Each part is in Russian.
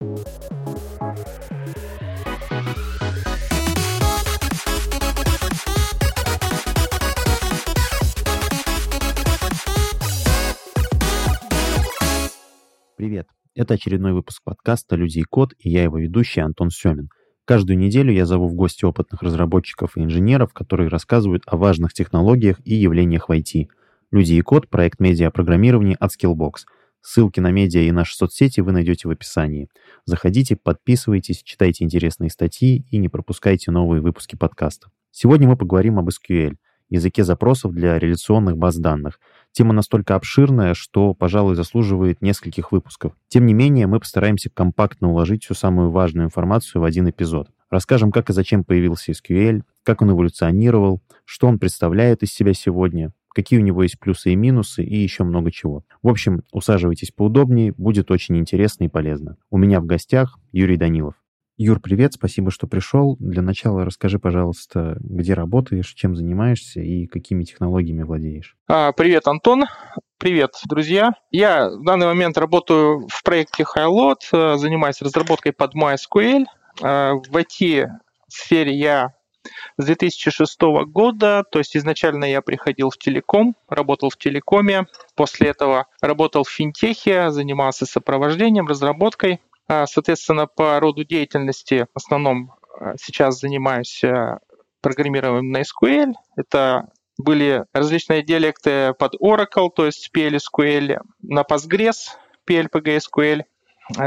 Привет! Это очередной выпуск подкаста «Люди и код» и я его ведущий Антон Семин. Каждую неделю я зову в гости опытных разработчиков и инженеров, которые рассказывают о важных технологиях и явлениях в IT. «Люди и код» — проект медиапрограммирования от Skillbox. Ссылки на медиа и наши соцсети вы найдете в описании. Заходите, подписывайтесь, читайте интересные статьи и не пропускайте новые выпуски подкаста. Сегодня мы поговорим об SQL — языке запросов для реляционных баз данных. Тема настолько обширная, что, пожалуй, заслуживает нескольких выпусков. Тем не менее, мы постараемся компактно уложить всю самую важную информацию в один эпизод. Расскажем, как и зачем появился SQL, как он эволюционировал, что он представляет из себя сегодня, какие у него есть плюсы и минусы и еще много чего. В общем, усаживайтесь поудобнее, будет очень интересно и полезно. У меня в гостях Юрий Данилов. Юр, привет, спасибо, что пришел. Для начала расскажи, пожалуйста, где работаешь, чем занимаешься и какими технологиями владеешь. А, привет, Антон. Привет, друзья. Я в данный момент работаю в проекте Highload, э, занимаюсь разработкой под MySQL. Э, в IT-сфере я с 2006 года, то есть изначально я приходил в телеком, работал в телекоме, после этого работал в финтехе, занимался сопровождением, разработкой. А, соответственно, по роду деятельности в основном а, сейчас занимаюсь а, программированием на SQL. Это были различные диалекты под Oracle, то есть PLSQL, на Postgres, PLPGSQL.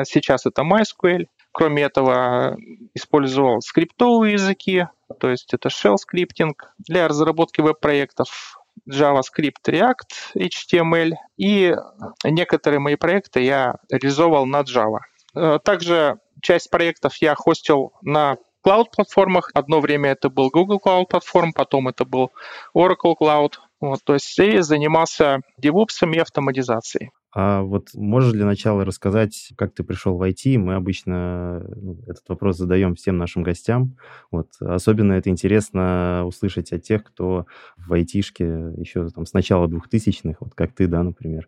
Сейчас это MySQL. Кроме этого, использовал скриптовые языки, то есть это shell скриптинг для разработки веб-проектов, JavaScript, React, HTML. И некоторые мои проекты я реализовал на Java. Э, также часть проектов я хостил на клауд-платформах. Одно время это был Google Cloud платформ, потом это был Oracle Cloud. Вот, то есть и занимался DevOps и автоматизацией. А вот можешь для начала рассказать, как ты пришел в IT? Мы обычно ну, этот вопрос задаем всем нашим гостям. Вот. Особенно это интересно услышать от тех, кто в айтишке еще там, с начала 2000-х, вот как ты, да, например.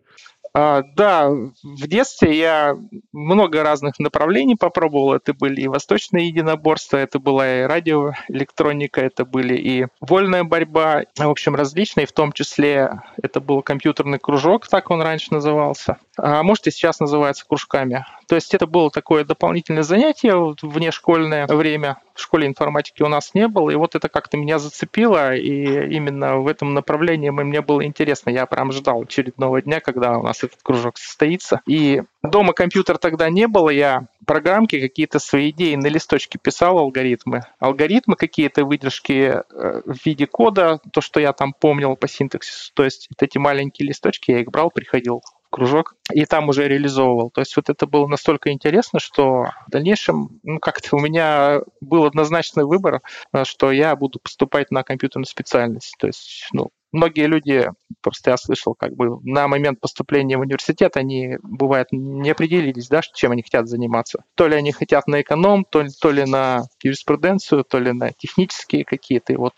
А, да, в детстве я много разных направлений попробовал. Это были и восточные единоборства, это была и радиоэлектроника, это были и вольная борьба, в общем, различные, в том числе это был компьютерный кружок, так он раньше назывался, а может и сейчас называется кружками. То есть это было такое дополнительное занятие в внешкольное время. В школе информатики у нас не было, и вот это как-то меня зацепило, и именно в этом направлении мне было интересно. Я прям ждал очередного дня, когда у нас этот кружок состоится. И дома компьютер тогда не было, я программки, какие-то свои идеи на листочке писал, алгоритмы. Алгоритмы какие-то, выдержки э, в виде кода, то, что я там помнил по синтаксису. То есть вот эти маленькие листочки, я их брал, приходил кружок, и там уже реализовывал. То есть вот это было настолько интересно, что в дальнейшем ну, как-то у меня был однозначный выбор, э, что я буду поступать на компьютерную специальность. То есть, ну, многие люди, просто я слышал, как бы на момент поступления в университет они, бывает, не определились, да, чем они хотят заниматься. То ли они хотят на эконом, то ли, то ли на юриспруденцию, то ли на технические какие-то, и вот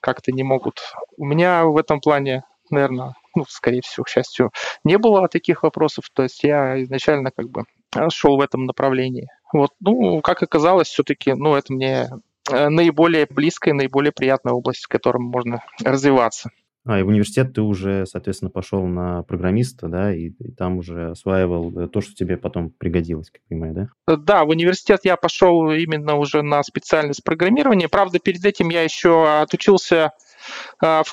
как-то не могут. У меня в этом плане, наверное, ну, скорее всего, к счастью, не было таких вопросов. То есть я изначально как бы шел в этом направлении. Вот, ну, как оказалось, все-таки, ну, это мне э, наиболее близкая, наиболее приятная область, в которой можно развиваться. А, и в университет ты уже, соответственно, пошел на программиста, да, и, и там уже осваивал э, то, что тебе потом пригодилось, как понимаю, да? Э, да, в университет я пошел именно уже на специальность программирования. Правда, перед этим я еще отучился в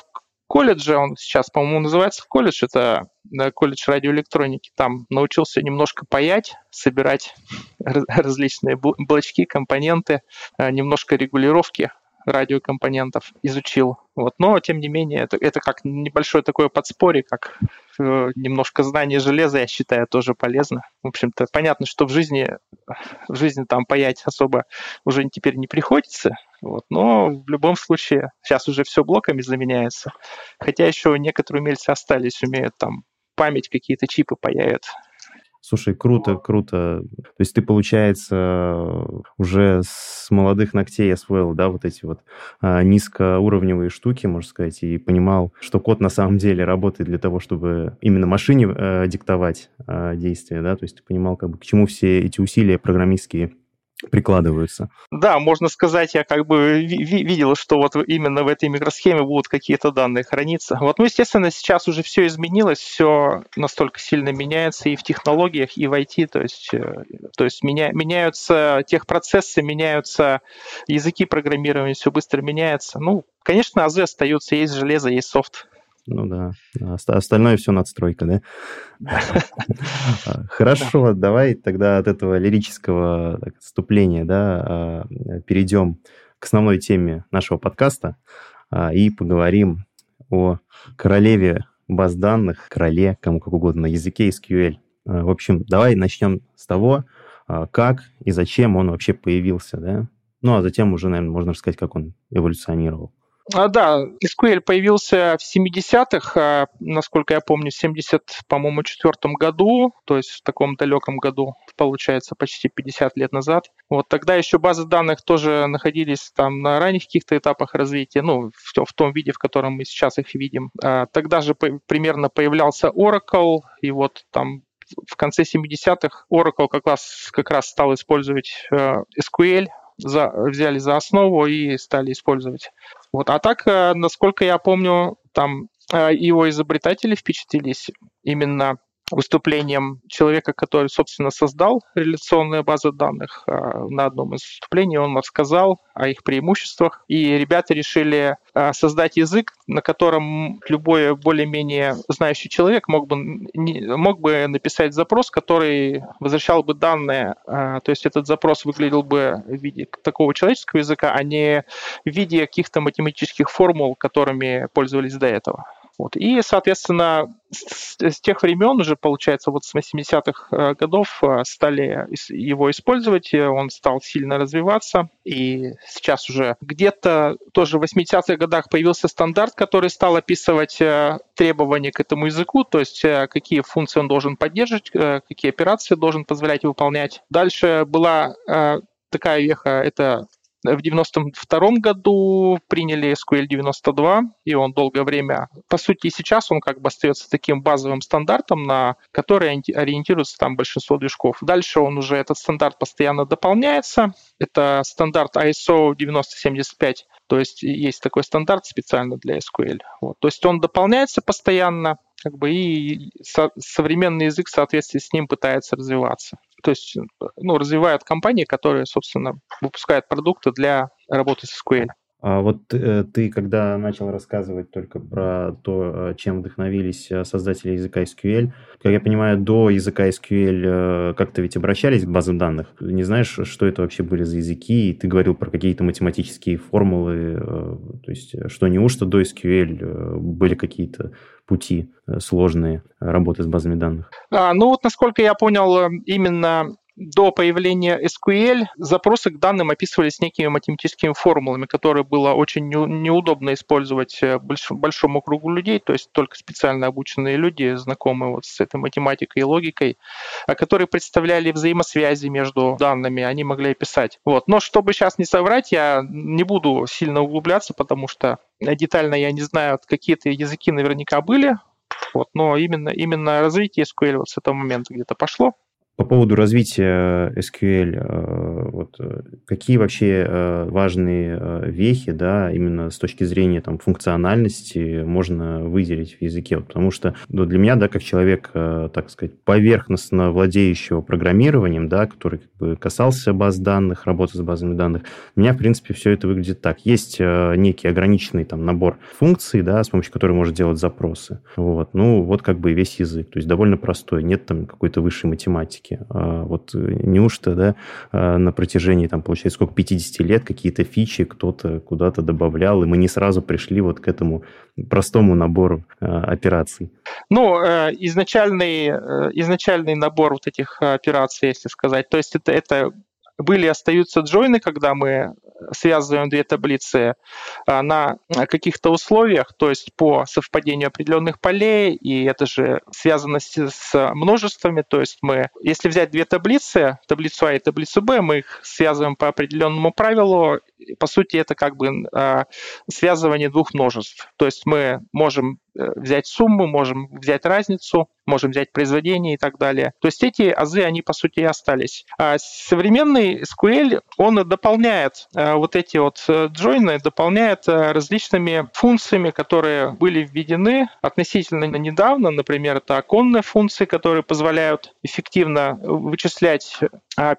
колледже, он сейчас, по-моему, называется колледж, это колледж радиоэлектроники, там научился немножко паять, собирать различные блочки, компоненты, э, немножко регулировки радиокомпонентов изучил. Вот. Но, тем не менее, это, это как небольшое такое подспорье, как э, немножко знания железа, я считаю, тоже полезно. В общем-то, понятно, что в жизни, в жизни там паять особо уже теперь не приходится, вот. Но в любом случае, сейчас уже все блоками заменяется. Хотя еще некоторые умельцы остались, умеют там память, какие-то чипы паяют Слушай, круто, круто. То есть ты, получается, уже с молодых ногтей освоил, да, вот эти вот а, низкоуровневые штуки, можно сказать, и понимал, что код на самом деле работает для того, чтобы именно машине э, диктовать э, действия, да, то есть ты понимал, как бы, к чему все эти усилия программистские прикладываются. Да, можно сказать, я как бы видел, что вот именно в этой микросхеме будут какие-то данные храниться. Вот, ну, естественно, сейчас уже все изменилось, все настолько сильно меняется и в технологиях, и в IT, то есть, э, то есть меня, меняются техпроцессы, меняются языки программирования, все быстро меняется. Ну, конечно, АЗ остаются, есть железо, есть софт. Ну да, остальное все надстройка, да? Хорошо, давай тогда от этого лирического отступления да, а, перейдем к основной теме нашего подкаста а, и поговорим о королеве баз данных, короле, кому как угодно, на языке SQL. А, в общем, давай начнем с того, как и зачем он вообще появился, да? Ну, а затем уже, наверное, можно рассказать, как он эволюционировал. А, да, SQL появился в 70-х, а, насколько я помню, в 70, по-моему, четвертом году, то есть в таком далеком году, получается, почти 50 лет назад. Вот тогда еще базы данных тоже находились там на ранних каких-то этапах развития, ну, в, в том виде, в котором мы сейчас их видим. А, тогда же по, примерно появлялся Oracle, и вот там в конце 70-х Oracle как раз, как раз стал использовать э, SQL, за, взяли за основу и стали использовать. Вот. А так, э, насколько я помню, там э, его изобретатели впечатлились именно выступлением человека, который, собственно, создал реляционные базы данных. А, на одном из выступлений он рассказал о их преимуществах, и ребята решили а, создать язык, на котором любой более-менее знающий человек мог бы, мог бы написать запрос, который возвращал бы данные. А, то есть этот запрос выглядел бы в виде такого человеческого языка, а не в виде каких-то математических формул, которыми пользовались до этого. Вот. И, соответственно, с, с тех времен уже, получается, вот с 80-х э, годов э, стали его использовать, он стал сильно развиваться, и сейчас уже где-то тоже в 80-х годах появился стандарт, который стал описывать э, требования к этому языку, то есть какие функции он должен поддерживать, какие операции должен позволять выполнять. Дальше была такая веха, это в 92 году приняли SQL 92, и он долгое время, по сути, и сейчас он как бы остается таким базовым стандартом, на который ориентируется там большинство движков. Дальше он уже, этот стандарт постоянно дополняется. Это стандарт ISO 9075, то есть есть такой стандарт специально для SQL. Вот. То есть он дополняется постоянно, как бы и со- современный язык в соответствии с ним пытается развиваться. То есть ну, развивают компании, которые, собственно, выпускают продукты для работы с SQL. А вот э, ты, когда начал рассказывать только про то, э, чем вдохновились э, создатели языка SQL, как я понимаю, до языка SQL как-то ведь обращались к базам данных. Не знаешь, что это вообще были за языки? И ты говорил про какие-то математические формулы. То есть, что неужто до SQL были какие-то пути сложные работы с базами данных? А, ну вот, насколько я понял, именно до появления SQL запросы к данным описывались некими математическими формулами, которые было очень неудобно использовать э, большому кругу людей, то есть только специально обученные люди, знакомые вот с этой математикой и логикой, а которые представляли взаимосвязи между данными, они могли описать. Вот. Но чтобы сейчас не соврать, я не буду сильно углубляться, потому что детально я не знаю, какие-то языки наверняка были, вот, но именно, именно развитие SQL вот с этого момента где-то пошло. По поводу развития SQL, э, вот, э, какие вообще э, важные вехи, да, именно с точки зрения там, функциональности можно выделить в языке? Вот, потому что ну, для меня, да, как человек, так сказать, поверхностно владеющего программированием, да, который как бы, касался баз данных, работы с базами данных, у меня, в принципе, все это выглядит так. Есть некий ограниченный там, набор функций, да, с помощью которых можно делать запросы. Вот. Ну, вот как бы весь язык. То есть довольно простой, нет там какой-то высшей математики практике. А вот неужто, да, а, на протяжении, там, получается, сколько, 50 лет какие-то фичи кто-то куда-то добавлял, и мы не сразу пришли вот к этому простому набору а, операций? Ну, э, изначальный, э, изначальный набор вот этих операций, если сказать, то есть это, это были и остаются джойны, когда мы связываем две таблицы а, на каких-то условиях, то есть по совпадению определенных полей, и это же связано с, множествами, то есть мы, если взять две таблицы, таблицу А и таблицу Б, мы их связываем по определенному правилу, по сути, это как бы э, связывание двух множеств. То есть мы можем э, взять сумму, можем взять разницу, можем взять произведение и так далее. То есть эти азы, они по сути и остались. А современный SQL, он дополняет э, вот эти вот джойны, дополняет различными функциями, которые были введены относительно недавно. Например, это оконные функции, которые позволяют эффективно вычислять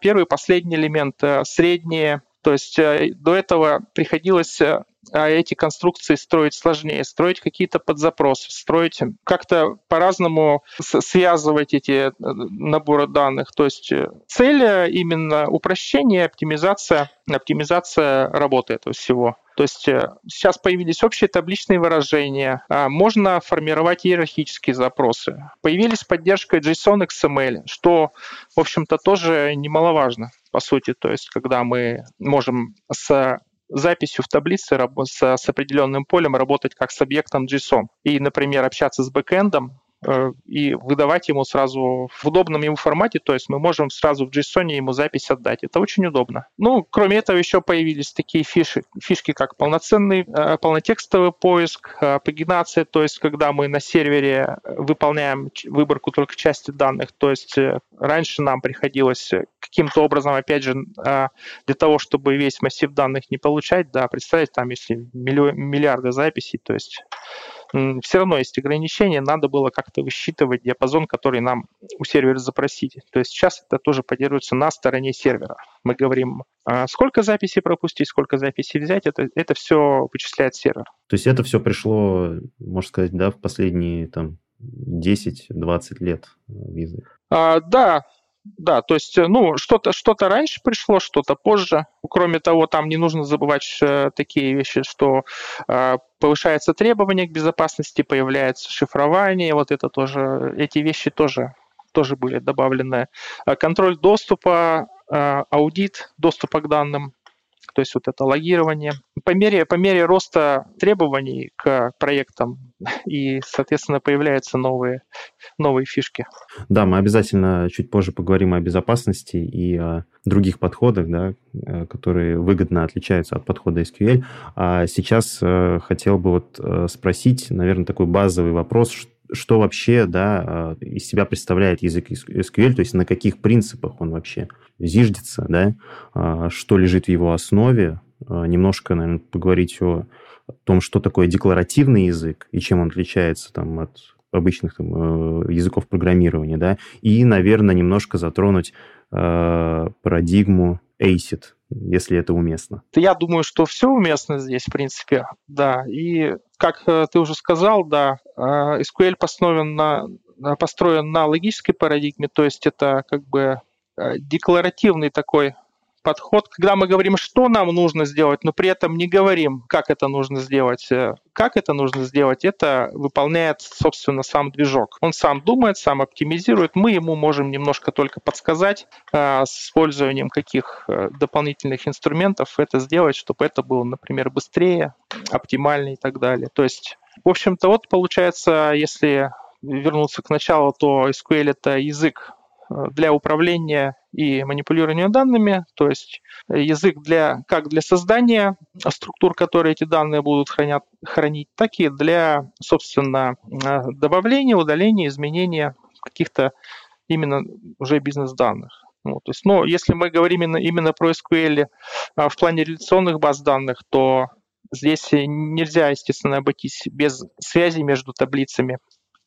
первый последний элемент, средние то есть э, до этого приходилось э, а эти конструкции строить сложнее, строить какие-то подзапросы, строить как-то по-разному связывать эти э, наборы данных. То есть цель именно упрощение, оптимизация, оптимизация работы этого всего. То есть сейчас появились общие табличные выражения, а можно формировать иерархические запросы. Появились поддержка JSON XML, что, в общем-то, тоже немаловажно по сути. То есть, когда мы можем с записью в таблице с, определенным полем работать как с объектом JSON. И, например, общаться с бэкэндом, и выдавать ему сразу в удобном ему формате, то есть мы можем сразу в JSON ему запись отдать. Это очень удобно. Ну, кроме этого, еще появились такие фиши, фишки, как полноценный, э, полнотекстовый поиск, э, пагинация, то есть когда мы на сервере выполняем выборку только части данных, то есть раньше нам приходилось каким-то образом, опять же, для того, чтобы весь массив данных не получать, да, представить там, если миллиарды записей, то есть все равно есть ограничения, надо было как-то высчитывать диапазон, который нам у сервера запросить. То есть сейчас это тоже поддерживается на стороне сервера. Мы говорим, а сколько записей пропустить, сколько записей взять, это, это все вычисляет сервер. То есть это все пришло, можно сказать, да, в последние там 10-20 лет в язык? А, да, да, то есть, ну, что-то что раньше пришло, что-то позже. Кроме того, там не нужно забывать э, такие вещи, что э, повышается требование к безопасности, появляется шифрование, вот это тоже, эти вещи тоже, тоже были добавлены. Э, контроль доступа, э, аудит доступа к данным, то есть вот это логирование. По мере, по мере роста требований к проектам и, соответственно, появляются новые, новые фишки. Да, мы обязательно чуть позже поговорим о безопасности и о других подходах, да, э, которые выгодно отличаются от подхода SQL. А сейчас э, хотел бы вот э, спросить, наверное, такой базовый вопрос, что вообще да, из себя представляет язык SQL, то есть на каких принципах он вообще зиждется, да, что лежит в его основе, немножко, наверное, поговорить о том, что такое декларативный язык и чем он отличается там, от обычных там, э, языков программирования, да, и, наверное, немножко затронуть э, парадигму ACID, если это уместно. Я думаю, что все уместно здесь, в принципе, да. И как э, ты уже сказал, да, SQL построен на, построен на логической парадигме, то есть это как бы Э, декларативный такой подход, когда мы говорим, что нам нужно сделать, но при этом не говорим, как это нужно сделать. Э, как это нужно сделать, это выполняет, собственно, сам движок. Он сам думает, сам оптимизирует. Мы ему можем немножко только подсказать э, с использованием каких дополнительных инструментов это сделать, чтобы это было, например, быстрее, оптимальнее и так далее. То есть, в общем-то, вот получается, если вернуться к началу, то SQL — это язык для управления и манипулирования данными, то есть язык для, как для создания структур, которые эти данные будут хранят, хранить, так и для, собственно, добавления, удаления, изменения каких-то именно уже бизнес-данных. Вот, то есть, но если мы говорим именно, именно про SQL а, в плане реляционных баз данных, то здесь нельзя, естественно, обойтись без связи между таблицами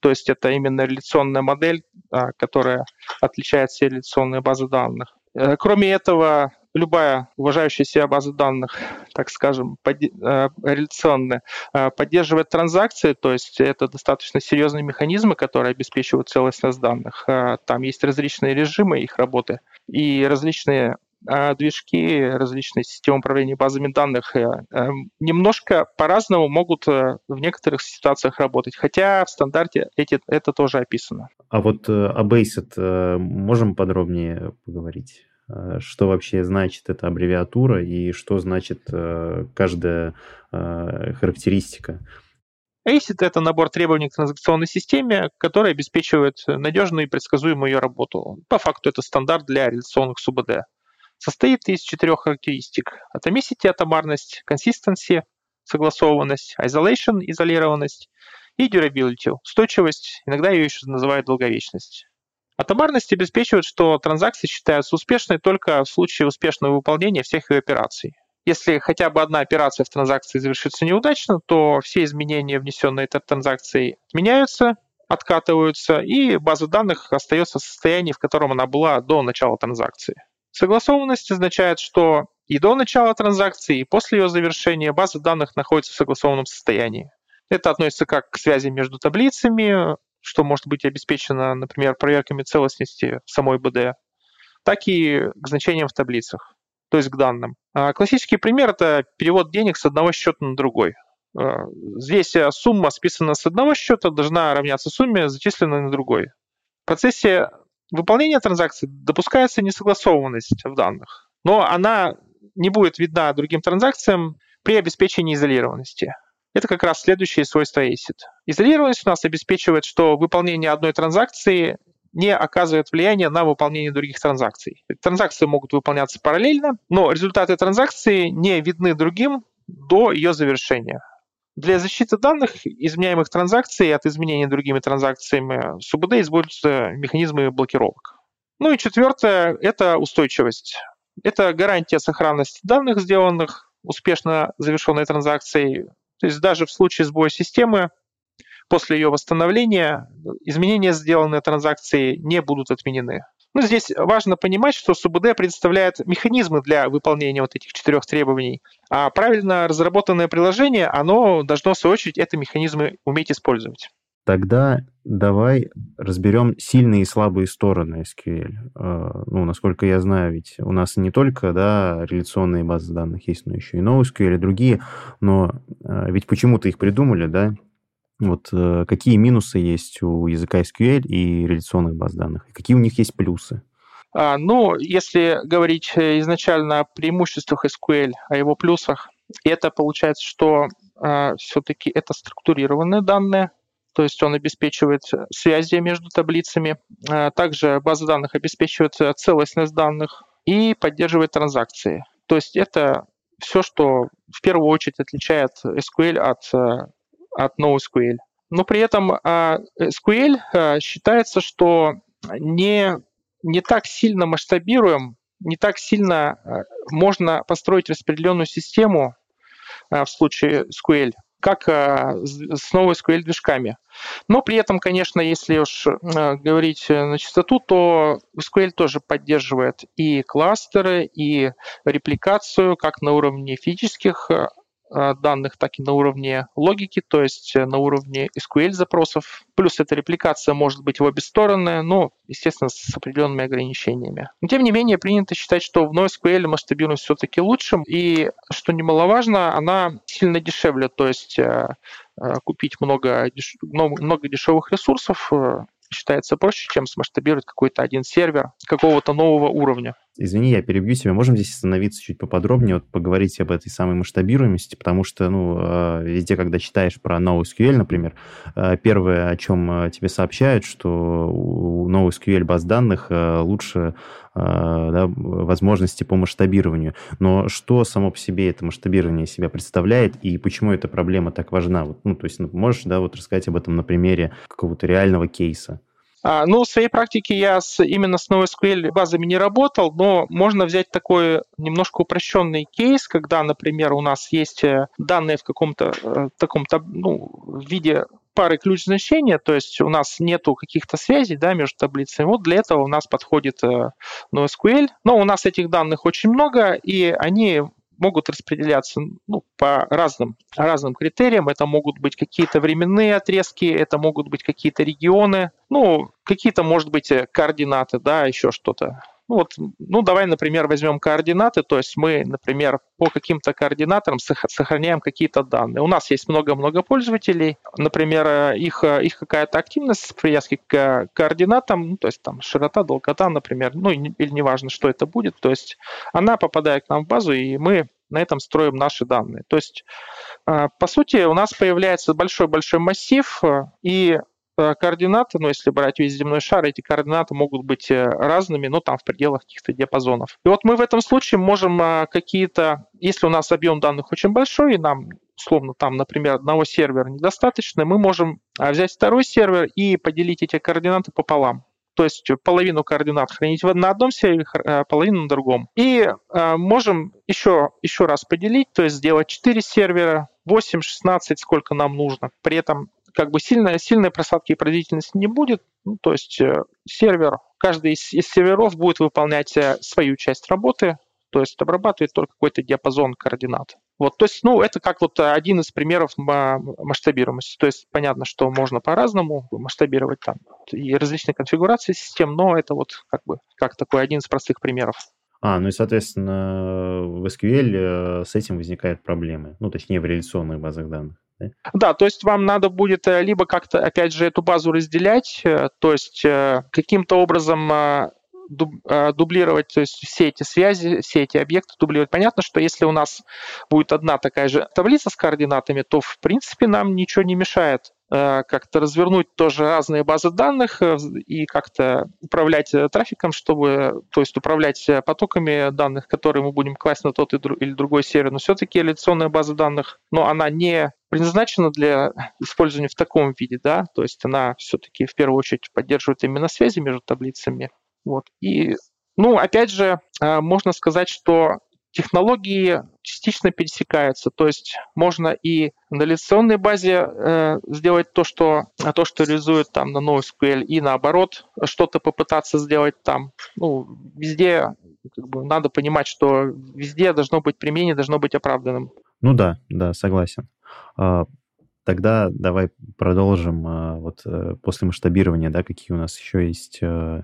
то есть это именно реляционная модель, а, которая отличает все реляционные базы данных. Э, кроме этого, любая уважающая себя база данных, так скажем, э, реляционная, э, поддерживает транзакции, то есть это достаточно серьезные механизмы, которые обеспечивают целостность данных. Там есть различные режимы их работы и различные движки, различные системы управления базами данных э, э, немножко по-разному могут э, в некоторых ситуациях работать, хотя в стандарте эти, это тоже описано. А вот о Basic можем подробнее поговорить? Что вообще значит эта аббревиатура и что значит каждая характеристика? ACID — это набор требований к транзакционной системе, который обеспечивает надежную и предсказуемую ее работу. По факту это стандарт для реляционных СУБД. Состоит из четырех характеристик. Atomicity — атомарность, consistency — согласованность, isolation — изолированность и durability — устойчивость, иногда ее еще называют долговечность. Атомарность обеспечивает, что транзакции считаются успешной только в случае успешного выполнения всех ее операций. Если хотя бы одна операция в транзакции завершится неудачно, то все изменения, внесенные этой транзакцией, меняются, откатываются, и база данных остается в состоянии, в котором она была до начала транзакции. Согласованность означает, что и до начала транзакции, и после ее завершения база данных находится в согласованном состоянии. Это относится как к связи между таблицами, что может быть обеспечено, например, проверками целостности самой БД, так и к значениям в таблицах, то есть к данным. А классический пример – это перевод денег с одного счета на другой. А, здесь сумма, списанная с одного счета, должна равняться сумме, зачисленной на другой. В процессе выполнения транзакции допускается несогласованность в данных, но она не будет видна другим транзакциям при обеспечении изолированности. Это как раз следующее свойство ACID. Изолированность у нас обеспечивает, что выполнение одной транзакции не оказывает влияния на выполнение других транзакций. Транзакции могут выполняться параллельно, но результаты транзакции не видны другим до ее завершения. Для защиты данных, изменяемых транзакций от изменения другими транзакциями с УБД используются механизмы блокировок. Ну и четвертое – это устойчивость. Это гарантия сохранности данных, сделанных успешно завершенной транзакцией. То есть даже в случае сбоя системы после ее восстановления изменения, сделанные транзакции, не будут отменены. Ну, здесь важно понимать, что СУБД предоставляет механизмы для выполнения вот этих четырех требований, а правильно разработанное приложение, оно должно, в свою очередь, эти механизмы уметь использовать. Тогда давай разберем сильные и слабые стороны SQL. А, ну, насколько я знаю, ведь у нас не только да, реляционные базы данных есть, но еще и NoSQL и другие. Но а, ведь почему-то их придумали, да? Вот э, какие минусы есть у языка SQL и реляционных баз данных? И какие у них есть плюсы? А, ну, если говорить э, изначально о преимуществах SQL, о его плюсах, это получается, что а, все-таки это структурированные данные, то есть он обеспечивает связи между таблицами. А, также база данных обеспечивает целостность данных и поддерживает транзакции. То есть это все, что в первую очередь отличает SQL от э, от NoSQL. Но при этом а, SQL а, считается, что не, не так сильно масштабируем, не так сильно а, можно построить распределенную систему в случае SQL, как с NoSQL движками. Но при этом, конечно, если уж говорить на чистоту, то SQL тоже поддерживает и кластеры, и репликацию как на уровне физических Э, данных, так и на уровне логики, то есть э, на уровне SQL-запросов. Плюс эта репликация может быть в обе стороны, но, естественно, с определенными ограничениями. Но, тем не менее, принято считать, что в NoSQL масштабируемость все-таки лучше, и, что немаловажно, она сильно дешевле, то есть э, купить много, много дешевых ресурсов считается проще, чем смасштабировать какой-то один сервер какого-то нового уровня. Извини, я перебью тебя. Можем здесь остановиться чуть поподробнее, вот поговорить об этой самой масштабируемости, потому что, ну, а, везде, когда читаешь про NoSQL, например, а, первое, о чем а, тебе сообщают, что у NoSQL баз данных лучше да, возможности по масштабированию. Но что само по себе это масштабирование себя представляет и почему эта проблема так важна? Вот, ну, то есть, ну, можешь, да, вот рассказать об этом на примере какого-то реального кейса? А, ну, в своей практике я с, именно с NoSQL базами не работал, но можно взять такой немножко упрощенный кейс, когда, например, у нас есть э, данные в каком-то э, таком ну, виде пары ключ значения, то есть у нас нету каких-то связей да, между таблицами. Вот для этого у нас подходит э, NoSQL. Но у нас этих данных очень много, и они могут распределяться ну, по разным, разным критериям. Это могут быть какие-то временные отрезки, это могут быть какие-то регионы, ну, какие-то, может быть, координаты, да, еще что-то. Ну, вот, ну, давай, например, возьмем координаты, то есть мы, например, по каким-то координатам сохраняем какие-то данные. У нас есть много-много пользователей, например, э, их, э, их какая-то активность с привязки к координатам, ну, то есть там широта, долгота, например, ну, или неважно, что это будет, то есть она попадает к нам в базу, и мы на этом строим наши данные. То есть, э, по сути, у нас появляется большой-большой массив, и Э, координаты, ну, если брать весь земной шар, эти координаты могут быть э, разными, но там в пределах каких-то диапазонов. И вот мы в этом случае можем э, какие-то, если у нас объем данных очень большой, и нам условно там, например, одного сервера недостаточно, мы можем взять второй сервер и поделить эти координаты пополам. То есть половину координат хранить на одном сервере, половину на другом. И можем еще, еще раз поделить, то есть сделать 4 сервера, 8, 16, сколько нам нужно. При этом как бы сильной, сильной просадки и производительности не будет. Ну, то есть э, сервер, каждый из, из серверов будет выполнять э, свою часть работы, то есть обрабатывает только какой-то диапазон координат. Вот, то есть, ну, это как вот один из примеров масштабируемости. То есть, понятно, что можно по-разному масштабировать там и различные конфигурации систем, но это вот как бы как такой один из простых примеров. А, ну и, соответственно, в SQL э, с этим возникают проблемы, ну, точнее, в реляционных базах данных. Да? то есть вам надо будет э, либо как-то, опять же, эту базу разделять, э, то есть э, каким-то образом дублировать то есть все эти связи, все эти объекты дублировать. Понятно, что если у нас будет одна такая же таблица с координатами, то в принципе нам ничего не мешает как-то развернуть тоже разные базы данных и как-то управлять трафиком, чтобы, то есть управлять потоками данных, которые мы будем класть на тот или другой сервер. Но все-таки реляционная база данных, но она не предназначена для использования в таком виде, да, то есть она все-таки в первую очередь поддерживает именно связи между таблицами. Вот. И, ну, опять же, можно сказать, что технологии частично пересекаются. То есть можно и на реляционной базе э, сделать то, что, то, что реализует там на NoSQL, и наоборот что-то попытаться сделать там. Ну, везде как бы, надо понимать, что везде должно быть применение, должно быть оправданным. Ну да, да, согласен. А, тогда давай продолжим а, вот э, после масштабирования, да, какие у нас еще есть э,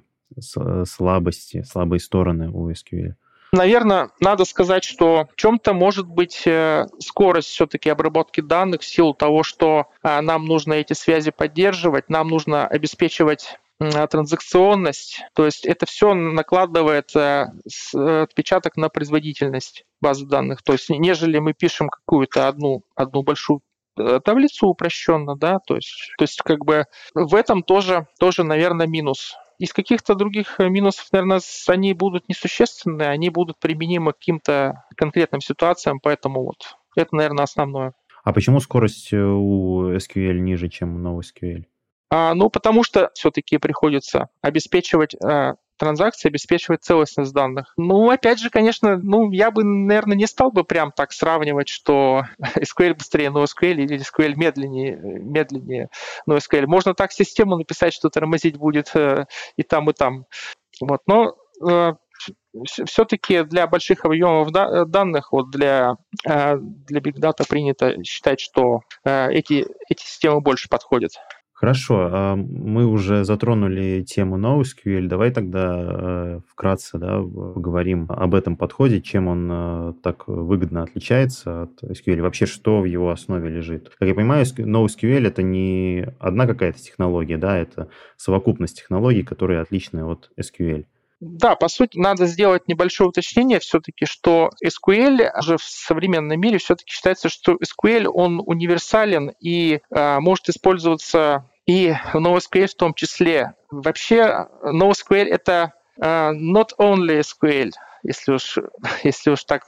слабости, слабые стороны у SQL. Наверное, надо сказать, что в чем-то может быть э, скорость все-таки обработки данных в силу того, что нам нужно эти связи поддерживать, нам нужно обеспечивать транзакционность, то есть это все накладывает отпечаток на производительность базы данных. То есть нежели мы пишем какую-то одну, одну большую э, таблицу упрощенно, да, то есть, то есть как бы в этом тоже, тоже, наверное, минус. Из каких-то других э, минусов, наверное, они будут несущественные, они будут применимы к каким-то конкретным ситуациям, поэтому вот это, наверное, основное. А почему скорость э, у SQL ниже, чем у NoSQL? А, ну, потому что все-таки приходится обеспечивать а, транзакции обеспечивает целостность данных. Ну, опять же, конечно, ну, я бы, наверное, не стал бы прям так сравнивать, что SQL быстрее NoSQL или SQL медленнее, медленнее NoSQL. Можно так систему написать, что тормозить будет э, и там, и там. Вот. Но э, все-таки для больших объемов данных, вот для, э, для Big Data принято считать, что эти, эти системы больше подходят. Хорошо, а мы уже затронули тему NoSQL. Давай тогда э, вкратце да, поговорим об этом подходе, чем он э, так выгодно отличается от SQL. Вообще, что в его основе лежит. Как я понимаю, NoSQL — это не одна какая-то технология, да, это совокупность технологий, которые отличны от SQL. Да, по сути, надо сделать небольшое уточнение все-таки, что SQL же в современном мире все-таки считается, что SQL, он универсален и э, может использоваться и NoSQL в том числе. Вообще NoSQL — это uh, not only SQL, если уж, если уж так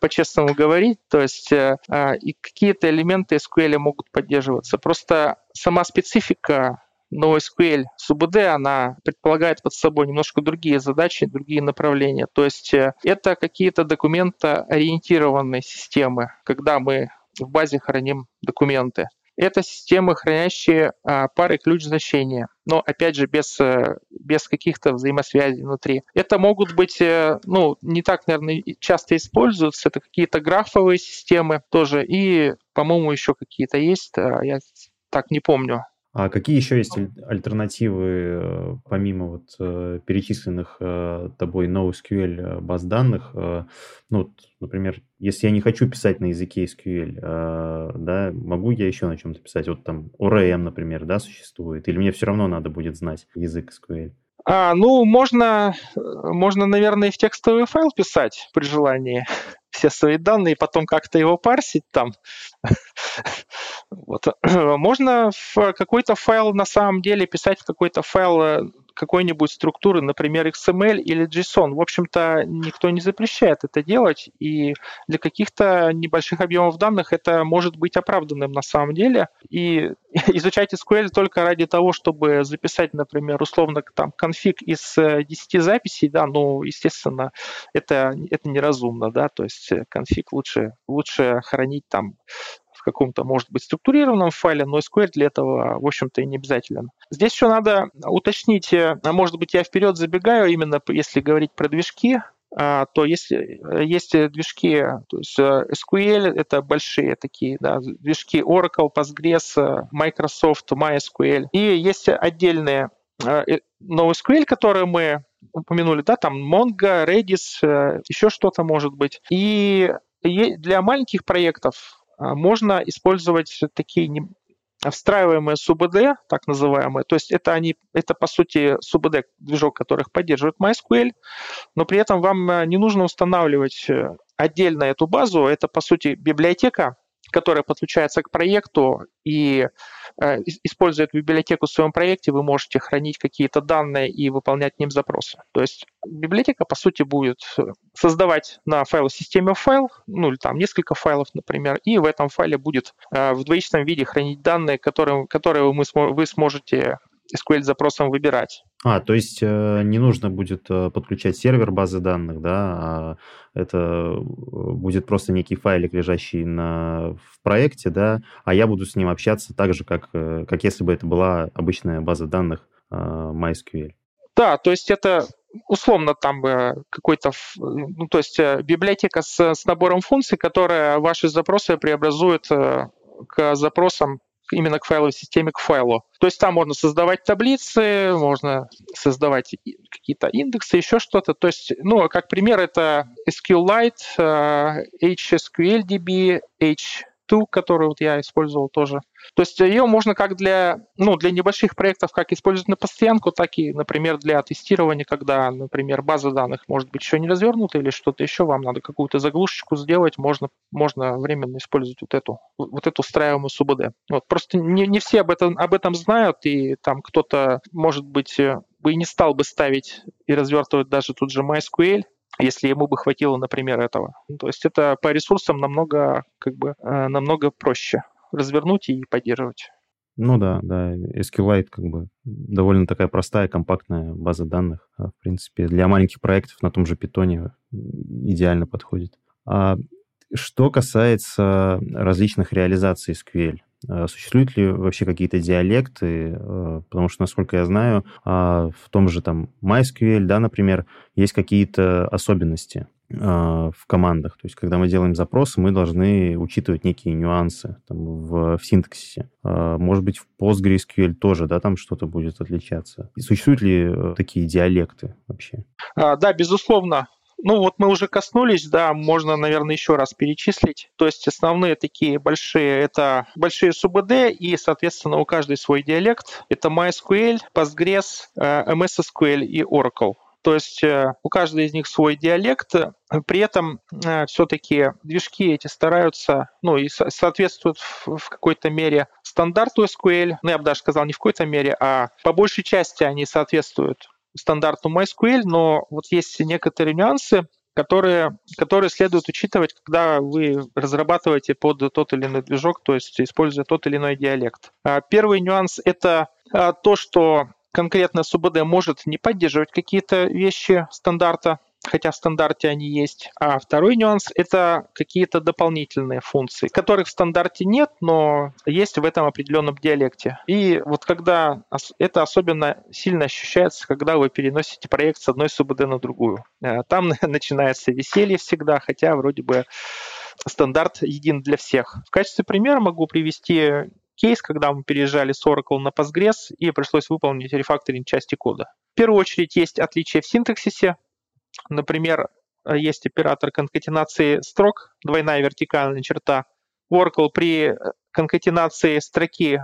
по-честному говорить, то есть uh, и какие-то элементы SQL могут поддерживаться. Просто сама специфика NoSQL СУБД, она предполагает под собой немножко другие задачи, другие направления. То есть э, это какие-то документоориентированные системы, когда мы в базе храним документы. Это системы, хранящие а, пары ключ значения, но опять же без, э, без каких-то взаимосвязей внутри. Это могут быть, э, ну, не так, наверное, часто используются, это какие-то графовые системы тоже, и, по-моему, еще какие-то есть, а, я так не помню. А какие еще есть альтернативы, э, помимо вот э, перечисленных э, тобой NoSQL баз данных? Ну, например, если я не хочу писать на языке SQL, да, могу я еще на чем-то писать? Вот там ORM, например, да, существует? Или мне все равно надо будет знать язык SQL? А, ну, можно, можно, наверное, и в текстовый файл писать при желании все свои данные, и потом как-то его парсить там. Вот. Можно в какой-то файл на самом деле писать в какой-то файл э, какой-нибудь структуры, например, XML или JSON. В общем-то, никто не запрещает это делать, и для каких-то небольших объемов данных это может быть оправданным на самом деле. И изучать SQL только ради того, чтобы записать, например, условно там конфиг из 10 э, записей, да, ну, естественно, это, это неразумно, да, то есть э, конфиг лучше, лучше хранить там каком-то, может быть, структурированном файле, но SQL для этого, в общем-то, и не обязателен. Здесь еще надо уточнить, а может быть, я вперед забегаю, именно если говорить про движки, а, то есть, есть движки, то есть э, SQL — это большие такие, да, движки Oracle, Postgres, Microsoft, MySQL. И есть отдельные NoSQL, которые мы упомянули, да, там Mongo, Redis, еще что-то может быть. И для маленьких проектов можно использовать такие не встраиваемые СУБД, так называемые, то есть это они, это по сути СУБД движок, которых поддерживает MySQL, но при этом вам э, не нужно устанавливать э, отдельно эту базу, это по сути библиотека, которая подключается к проекту и используя эту библиотеку в своем проекте, вы можете хранить какие-то данные и выполнять ним запросы. То есть библиотека, по сути, будет э, создавать на файлосистеме файл, ну или там несколько файлов, например, и в этом файле будет э, в двоичном виде хранить данные, которые, которые вы, вы сможете SQL-запросом выбирать. А, то есть э, не нужно будет э, подключать сервер базы данных, да, а это э, будет просто некий файлик, лежащий на, в проекте, да, а я буду с ним общаться так же, как, как если бы это была обычная база данных MySQL. Да, то есть это условно там какой-то, ну, то есть библиотека с, с набором функций, которая ваши запросы преобразует к запросам именно к файловой системе, к файлу. То есть там можно создавать таблицы, можно создавать какие-то индексы, еще что-то. То есть, ну, как пример, это SQLite, HSQLDB, H ту, которую вот я использовал тоже. То есть ее можно как для, ну, для небольших проектов как использовать на постоянку, так и, например, для тестирования, когда, например, база данных может быть еще не развернута или что-то еще, вам надо какую-то заглушечку сделать, можно, можно временно использовать вот эту, вот эту устраиваемую СУБД. Вот. Просто не, не все об этом, об этом знают, и там кто-то, может быть, бы и не стал бы ставить и развертывать даже тут же MySQL, если ему бы хватило, например, этого. То есть это по ресурсам намного, как бы, э, намного проще развернуть и поддерживать. Ну да, да, SQLite как бы довольно такая простая, компактная база данных. А, в принципе, для маленьких проектов на том же питоне идеально подходит. А что касается различных реализаций SQL, существуют ли вообще какие-то диалекты? Э, потому что, насколько я знаю, а, в том же там MySQL, да, например, есть какие-то особенности а, в командах. То есть, когда мы делаем запросы, мы должны учитывать некие нюансы там, в, в синтаксисе. А, может быть, в PostgreSQL тоже, да, там что-то будет отличаться. И существуют ли э, такие диалекты вообще? Да, безусловно. Ну вот мы уже коснулись, да, можно, наверное, еще раз перечислить. То есть основные такие большие, это большие СУБД и, соответственно, у каждой свой диалект. Это MySQL, Postgres, э, MS SQL и Oracle. То есть э, у каждой из них свой диалект, при этом э, все-таки движки эти стараются, ну и соответствуют в какой-то мере стандарту SQL, ну я бы даже сказал не в какой-то мере, а по большей части они соответствуют стандарту MySQL, но вот есть некоторые нюансы, которые, которые следует учитывать, когда вы разрабатываете под тот или иной движок, то есть используя тот или иной диалект. А, первый нюанс — это а, то, что конкретно СУБД может не поддерживать какие-то вещи стандарта, хотя в стандарте они есть. А второй нюанс — это какие-то дополнительные функции, которых в стандарте нет, но есть в этом определенном диалекте. И вот когда это особенно сильно ощущается, когда вы переносите проект с одной СУБД на другую. Э, там начинается веселье всегда, хотя вроде бы стандарт един для всех. В качестве примера могу привести кейс, когда мы переезжали с Oracle на Postgres и пришлось выполнить рефакторинг части кода. В первую очередь есть отличия в синтаксисе. Например, есть оператор конкатенации строк, двойная вертикальная черта. Oracle при конкатенации строки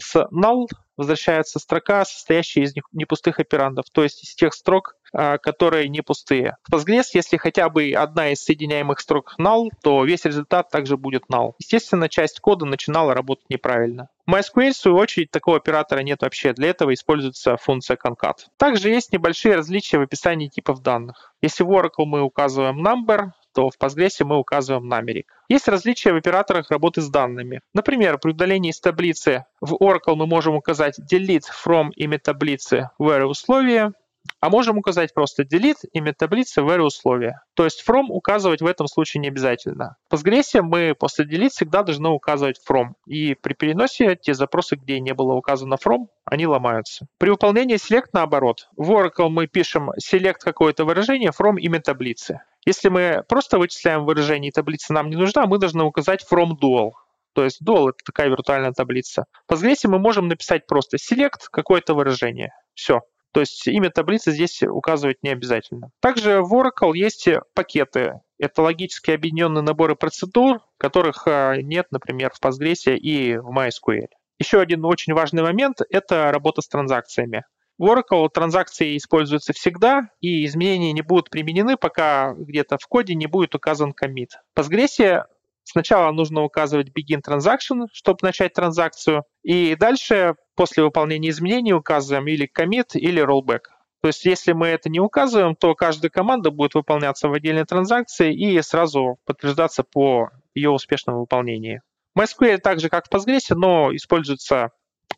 с null возвращается строка, состоящая из непустых операндов, то есть из тех строк, а, которые не пустые. В Postgres, если хотя бы одна из соединяемых строк null, то весь результат также будет null. Естественно, часть кода начинала работать неправильно. В MySQL, в свою очередь, такого оператора нет вообще. Для этого используется функция concat. Также есть небольшие различия в описании типов данных. Если в Oracle мы указываем number, то в Postgres мы указываем numeric. Есть различия в операторах работы с данными. Например, при удалении из таблицы в Oracle мы можем указать delete from имя таблицы where условия, а можем указать просто delete имя таблицы where условия. То есть from указывать в этом случае не обязательно. В Postgres мы после delete всегда должны указывать from. И при переносе те запросы, где не было указано from, они ломаются. При выполнении select наоборот. В Oracle мы пишем select какое-то выражение from имя таблицы. Если мы просто вычисляем выражение и таблица нам не нужна, мы должны указать from dual. То есть dual — это такая виртуальная таблица. В Postgres мы можем написать просто select какое-то выражение. Все. То есть имя таблицы здесь указывать не обязательно. Также в Oracle есть пакеты. Это логически объединенные наборы процедур, которых а, нет, например, в Postgres и в MySQL. Еще один очень важный момент — это работа с транзакциями. В Oracle транзакции используются всегда, и изменения не будут применены, пока где-то в коде не будет указан комит. В Postgres сначала нужно указывать begin transaction, чтобы начать транзакцию, и дальше после выполнения изменений указываем или commit, или rollback. То есть если мы это не указываем, то каждая команда будет выполняться в отдельной транзакции и сразу подтверждаться по ее успешному выполнении. MySQL так же, как в Postgres, но используется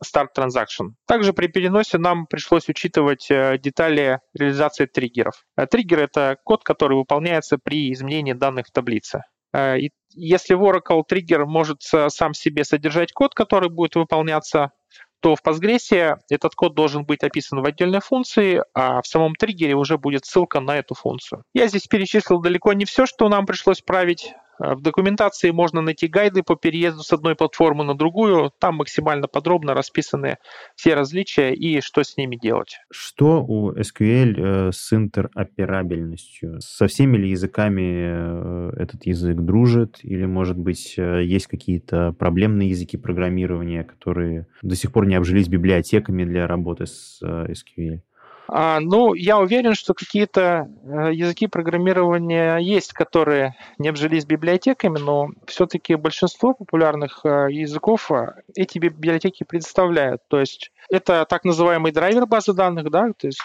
Start Transaction. Также при переносе нам пришлось учитывать э, детали реализации триггеров. Э, триггер — это код, который выполняется при изменении данных в таблице. Э, и если в Oracle триггер может сам себе содержать код, который будет выполняться, то в Postgres этот код должен быть описан в отдельной функции, а в самом триггере уже будет ссылка на эту функцию. Я здесь перечислил далеко не все, что нам пришлось править. Э, в документации можно найти гайды по переезду с одной платформы на другую. Там максимально подробно расписаны все различия и что с ними делать. Что у SQL э, с интероперабельностью? Со всеми ли языками э, этот язык дружит? Или, может быть, есть какие-то проблемные языки программирования, которые до сих пор не обжились библиотеками для работы с SQL? А, ну, я уверен, что какие-то э, языки программирования есть, которые не обжились библиотеками, но все-таки большинство популярных э, языков э, эти библиотеки предоставляют. То есть это так называемый драйвер базы данных, да, то есть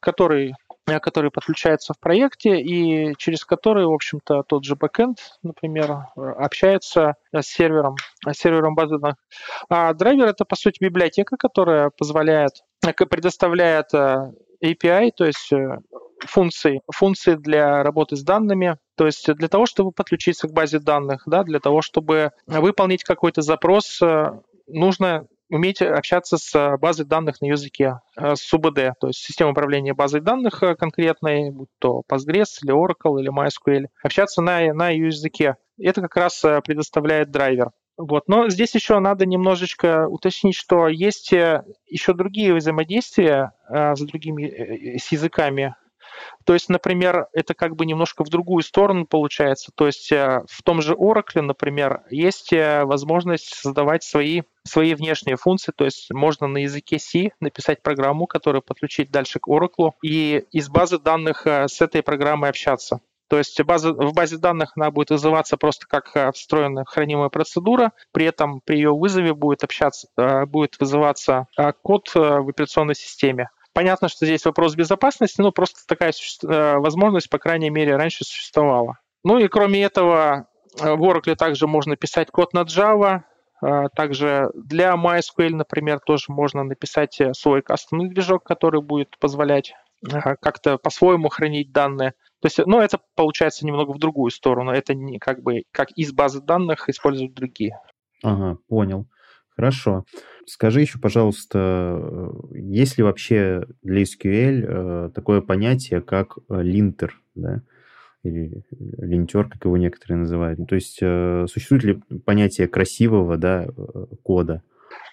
который который подключается в проекте и через который, в общем-то, тот же бэкэнд, например, общается с сервером, с сервером базы данных. А драйвер — это, по сути, библиотека, которая позволяет предоставляет э, API, то есть э, функции, функции для работы с данными. То есть для того, чтобы подключиться к базе данных, да, для того, чтобы выполнить какой-то запрос, э, нужно уметь общаться с базой данных на языке, с УБД, то есть система управления базой данных конкретной, будь то Postgres или Oracle или MySQL, общаться на, на ее языке. Это как раз предоставляет драйвер. Вот. Но здесь еще надо немножечко уточнить, что есть э, еще другие взаимодействия э, с другими э, с языками. То есть, например, это как бы немножко в другую сторону получается. То есть в том же Oracle, например, есть возможность создавать свои, свои внешние функции. То есть можно на языке C написать программу, которую подключить дальше к Oracle и из базы данных с этой программой общаться. То есть база, в базе данных она будет вызываться просто как э, встроенная хранимая процедура, при этом при ее вызове будет общаться, э, будет вызываться э, код в операционной системе. Понятно, что здесь вопрос безопасности, но просто такая возможность, по крайней мере, раньше существовала. Ну и кроме этого, в Oracle также можно писать код на Java, также для MySQL, например, тоже можно написать свой кастомный движок, который будет позволять как-то по-своему хранить данные. То есть, ну, это получается немного в другую сторону. Это не как бы как из базы данных используют другие. Ага, понял. Хорошо. Скажи еще, пожалуйста, есть ли вообще для SQL э, такое понятие, как линтер? Да? или линтер, как его некоторые называют. То есть э, существует ли понятие красивого да, кода?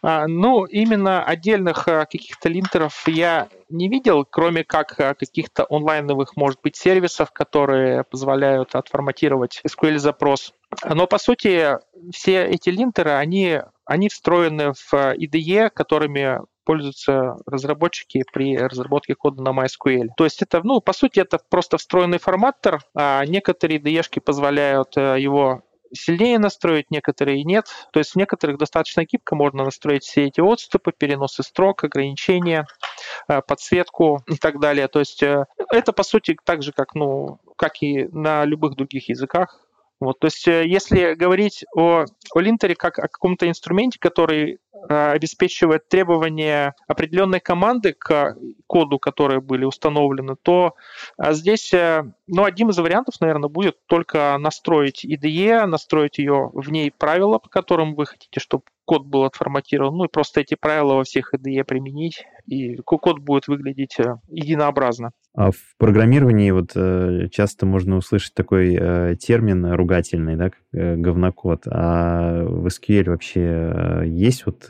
А, ну, именно отдельных а, каких-то линтеров я не видел, кроме как а, каких-то онлайновых, может быть, сервисов, которые позволяют отформатировать SQL-запрос. Но, по сути, все эти линтеры, они, они встроены в IDE, которыми пользуются разработчики при разработке кода на MySQL. То есть это, ну, по сути, это просто встроенный форматор, а некоторые IDE позволяют его сильнее настроить, некоторые нет. То есть в некоторых достаточно гибко можно настроить все эти отступы, переносы строк, ограничения, э, подсветку и так далее. То есть э, это, по сути, так же, как, ну, как и на любых других языках. Вот, то есть э, если говорить о, о линтере как о каком-то инструменте, который э, обеспечивает требования определенной команды к коду, которые были установлены, то э, здесь э, ну, одним из вариантов, наверное, будет только настроить IDE, настроить ее в ней правила, по которым вы хотите, чтобы код был отформатирован, ну и просто эти правила во всех IDE применить, и код будет выглядеть э, единообразно. А в программировании вот э, часто можно услышать такой э, термин ругательный, да, как говнокод. А в SQL вообще есть вот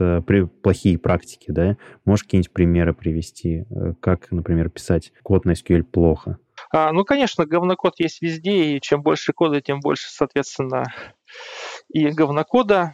плохие практики, да? Можешь какие-нибудь примеры привести, как, например, писать код на SQL плохо? А, ну, конечно, говнокод есть везде, и чем больше кода, тем больше, соответственно, и говнокода.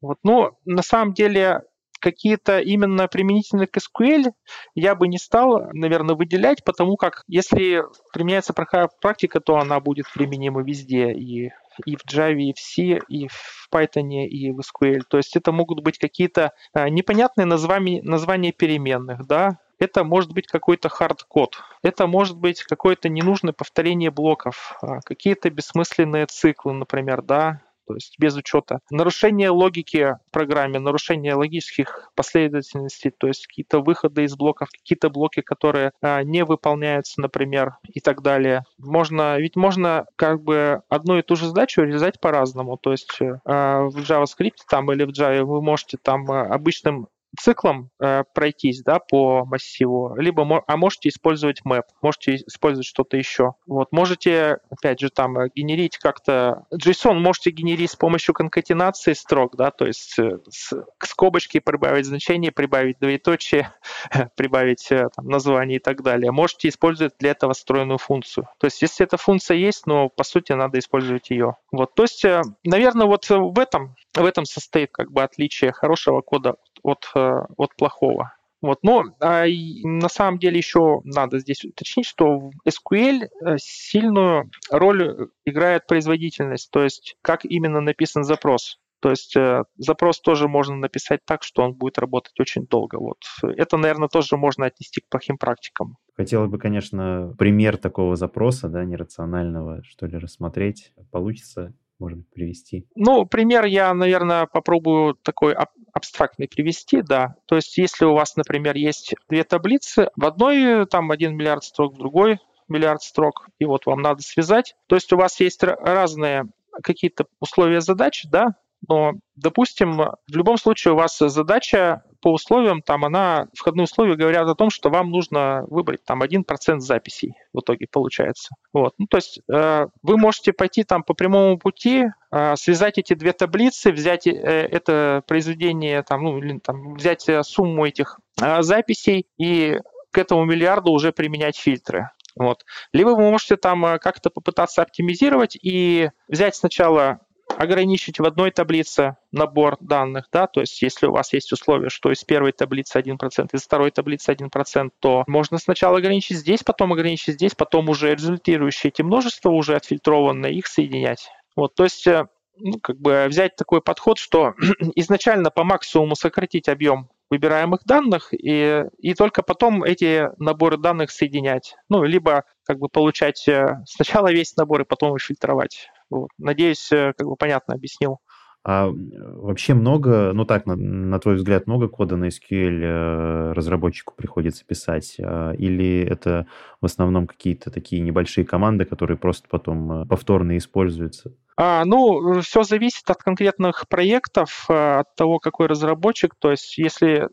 Вот. Но на самом деле какие-то именно применительные к SQL я бы не стал, наверное, выделять, потому как если применяется практика, то она будет применима везде, и, и в Java, и в C, и в Python, и в SQL. То есть это могут быть какие-то а, непонятные названия, названия переменных, да, это может быть какой-то hardcode, это может быть какое-то ненужное повторение блоков, а, какие-то бессмысленные циклы, например, да, то есть без учета нарушения логики в программе, нарушения логических последовательностей, то есть какие-то выходы из блоков, какие-то блоки, которые а, не выполняются, например, и так далее. Можно, ведь можно как бы одну и ту же задачу реализовать по-разному. То есть а, в JavaScript там или в Java вы можете там а, обычным циклом э, пройтись да, по массиву, либо а можете использовать map, можете использовать что-то еще. Вот, можете, опять же, там э, генерить как-то... JSON можете генерить с помощью конкатенации строк, да, то есть э, с, к скобочке прибавить значение, прибавить двоеточие, прибавить э, там, название и так далее. Можете использовать для этого встроенную функцию. То есть если эта функция есть, но по сути надо использовать ее. Вот, то есть, наверное, вот в этом, в этом состоит как бы отличие хорошего кода от, э, от плохого. Вот. Но а, на самом деле еще надо здесь уточнить, что в SQL э, сильную роль играет производительность, то есть как именно написан запрос. То есть э, запрос тоже можно написать так, что он будет работать очень долго. Вот. Это, наверное, тоже можно отнести к плохим практикам. Хотелось бы, конечно, пример такого запроса, да, нерационального, что ли, рассмотреть. Получится может быть, привести? Ну, пример я, наверное, попробую такой аб- абстрактный привести, да. То есть, если у вас, например, есть две таблицы, в одной там 1 миллиард строк, в другой миллиард строк, и вот вам надо связать. То есть у вас есть разные какие-то условия задачи, да, но, допустим, в любом случае у вас задача по условиям, там она, входные условия говорят о том, что вам нужно выбрать там 1% записей в итоге получается. Вот. Ну, то есть э, вы можете пойти там по прямому пути, э, связать эти две таблицы, взять э, это произведение, там, ну, или там, взять э, сумму этих записей и к этому миллиарду уже применять фильтры. Вот. Либо вы можете там как-то попытаться оптимизировать и взять сначала ограничить в одной таблице набор данных, да, то есть если у вас есть условие, что из первой таблицы 1%, из второй таблицы 1%, то можно сначала ограничить здесь, потом ограничить здесь, потом уже результирующие эти множества, уже отфильтрованные, их соединять. Вот, то есть э, ну, как бы взять такой подход, что изначально по максимуму сократить объем выбираемых данных и, и только потом эти наборы данных соединять. Ну, либо как бы получать э, сначала весь набор и потом фильтровать. Вот. Надеюсь, э, как бы понятно объяснил. А вообще много, ну так, на, на твой взгляд, много кода на SQL э, разработчику приходится писать? Э, или это в основном какие-то такие небольшие команды, которые просто потом э, повторно используются? А, ну, все зависит от конкретных проектов, от того, какой разработчик. То есть, если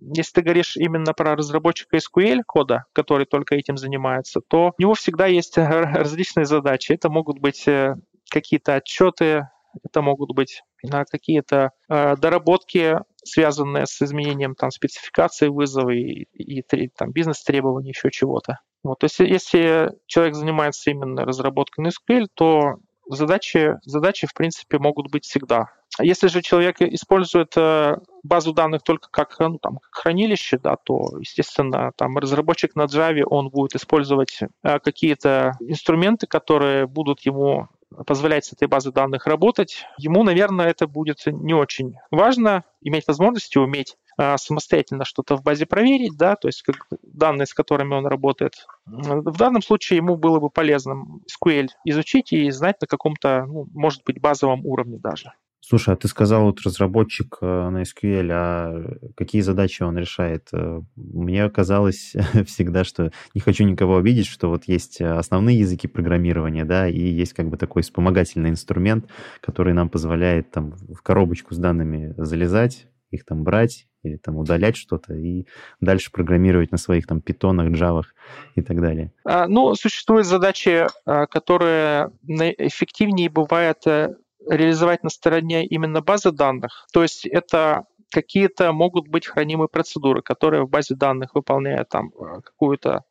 если ты говоришь именно про разработчика SQL кода, который только этим занимается, то у него всегда есть различные задачи. Это могут быть какие-то отчеты, это могут быть какие-то э, доработки, связанные с изменением там, спецификации вызова и, и, и там, бизнес-требований, еще чего-то. Вот, то есть если человек занимается именно разработкой на SQL, то задачи, задачи в принципе могут быть всегда. Если же человек использует э, базу данных только как, ну, там, хранилище, да, то, естественно, там разработчик на Java, он будет использовать э, какие-то инструменты, которые будут ему позволять с этой базой данных работать. Ему, наверное, это будет не очень важно, иметь возможность уметь а, самостоятельно что-то в базе проверить, да, то есть как данные, с которыми он работает. В данном случае ему было бы полезно SQL изучить и знать на каком-то, ну, может быть, базовом уровне даже. Слушай, а ты сказал, вот разработчик э, на SQL, а какие задачи он решает? Э, мне казалось всегда, что не хочу никого обидеть, что вот есть основные языки программирования, да, и есть как бы такой вспомогательный инструмент, который нам позволяет там в коробочку с данными залезать, их там брать или там удалять что-то и дальше программировать на своих там питонах, джавах и так далее? А, ну, существуют задачи, которые эффективнее бывает э, реализовать на стороне именно базы данных. То есть это какие-то могут быть хранимые процедуры, которые в базе данных выполняют там э, какую-то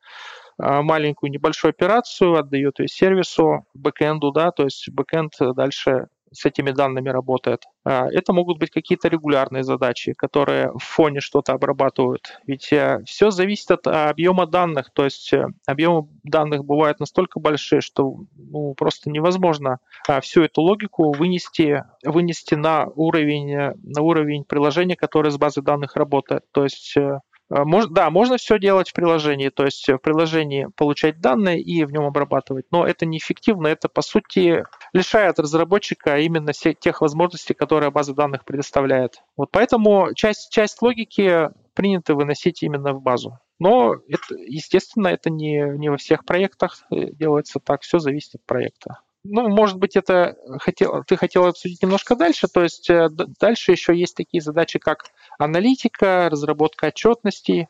а, маленькую небольшую операцию, отдает ее сервису, бэкэнду, да, то есть бэкэнд дальше с этими данными работает. А, это могут быть какие-то регулярные задачи, которые в фоне что-то обрабатывают. Ведь э, все зависит от объема данных, то есть э, объемы данных бывают настолько большие, что ну, просто невозможно а, всю эту логику вынести, вынести на уровень, э, на уровень приложения, которое с базой данных работает. То есть мож, да, можно все делать в приложении, то есть в приложении получать данные и в нем обрабатывать, но это неэффективно, это по сути лишает разработчика именно тех возможностей, которые база данных предоставляет. Вот поэтому часть, часть логики принято выносить именно в базу. Но, это, естественно, это не, не во всех проектах э, делается так, все зависит от проекта ну, может быть, это хотел, ты хотел обсудить немножко дальше. То есть э, дальше еще есть такие задачи, как аналитика, разработка отчетностей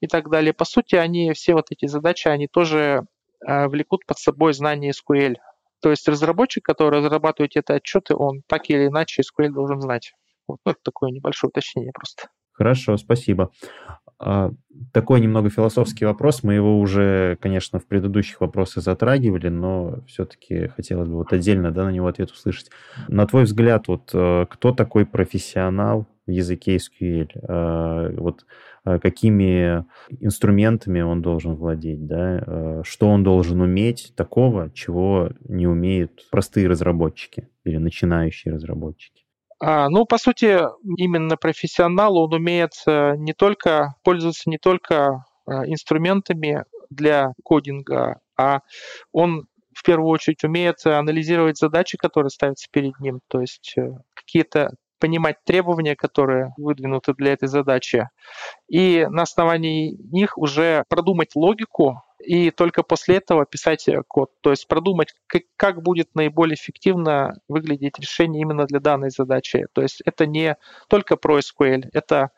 и так далее. По сути, они все вот эти задачи, они тоже э, влекут под собой знание SQL. То есть разработчик, который разрабатывает эти отчеты, он так или иначе SQL должен знать. Вот ну, это такое небольшое уточнение просто. Хорошо, спасибо. А, такой немного философский вопрос. Мы его уже, конечно, в предыдущих вопросах затрагивали, но все-таки хотелось бы вот отдельно да, на него ответ услышать. На твой взгляд, вот э, кто такой профессионал в языке SQL? А, вот э, какими инструментами он должен владеть, да? Э, что он должен уметь такого, чего не умеют простые разработчики или начинающие разработчики? А, ну, по сути, именно профессионал, он умеет э, не только пользоваться не только э, инструментами для кодинга, а он в первую очередь умеет анализировать задачи, которые ставятся перед ним, то есть э, какие-то понимать требования, которые выдвинуты для этой задачи, и на основании них уже продумать логику и только после этого писать э, код. То есть продумать, как, как будет наиболее эффективно выглядеть решение именно для данной задачи. То есть это не только про SQL, это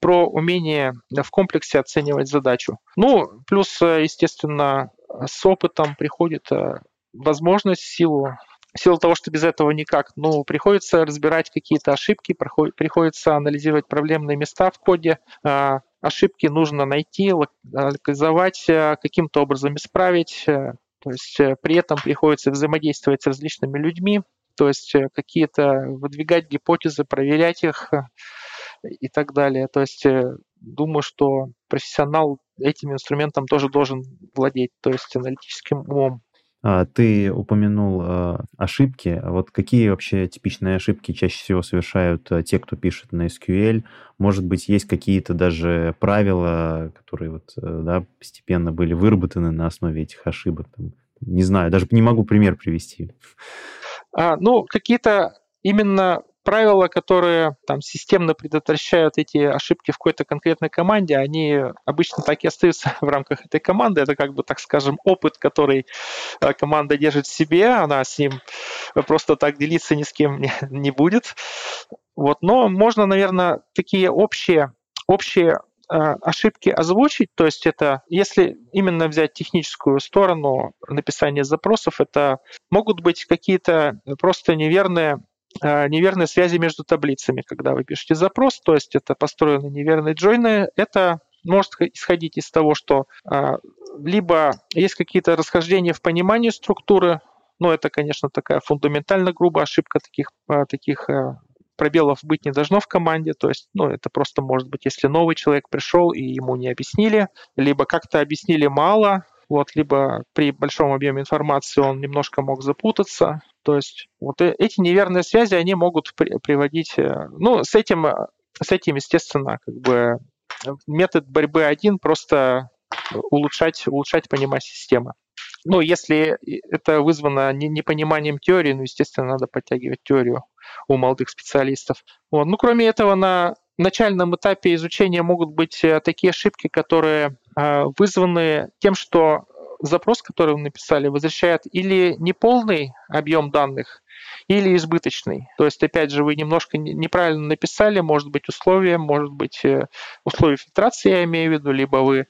про умение в комплексе оценивать задачу. Ну, плюс, э, естественно, с опытом приходит э, возможность, силу в силу того, что без этого никак, ну, приходится разбирать какие-то ошибки, приходится анализировать проблемные места в коде, а, ошибки нужно найти, локализовать, э, каким-то образом исправить. Э, то есть э, при этом приходится взаимодействовать с различными людьми, то есть какие-то выдвигать гипотезы, проверять их и так далее. То есть думаю, что профессионал этим инструментом тоже должен владеть, то есть аналитическим умом. А, ты упомянул э, ошибки. А вот какие вообще типичные ошибки чаще всего совершают э, те, кто пишет на SQL? Может быть, есть какие-то даже правила, которые вот, э, да, постепенно были выработаны на основе этих ошибок? Не знаю, даже не могу пример привести. А, ну, какие-то именно правила, которые там системно предотвращают эти ошибки в какой-то конкретной команде, они обычно так и остаются в рамках этой команды. Это как бы, так скажем, опыт, который э, команда держит в себе, она с ним просто так делиться ни с кем не, не будет. Вот. Но можно, наверное, такие общие общие ошибки озвучить, то есть это, если именно взять техническую сторону написания запросов, это могут быть какие-то просто неверные неверные связи между таблицами, когда вы пишете запрос, то есть это построены неверные джойны, это может исходить из того, что а, либо есть какие-то расхождения в понимании структуры, но это, конечно, такая фундаментально грубая ошибка, таких, а, таких пробелов быть не должно в команде, то есть, ну, это просто может быть, если новый человек пришел и ему не объяснили, либо как-то объяснили мало, вот, либо при большом объеме информации он немножко мог запутаться, то есть вот э, эти неверные связи, они могут при, приводить, э, ну, с этим, с этим, естественно, как бы метод борьбы один просто улучшать, улучшать понимание системы. Ну, если это вызвано непониманием теории, ну, естественно, надо подтягивать теорию у молодых специалистов. Вот. Ну, кроме этого, на начальном этапе изучения могут быть э, такие ошибки, которые э, вызваны тем, что запрос, который вы написали, возвращает или неполный объем данных, или избыточный. То есть, опять же, вы немножко неправильно написали, может быть, условия, может быть, э, условия фильтрации, я имею в виду, либо вы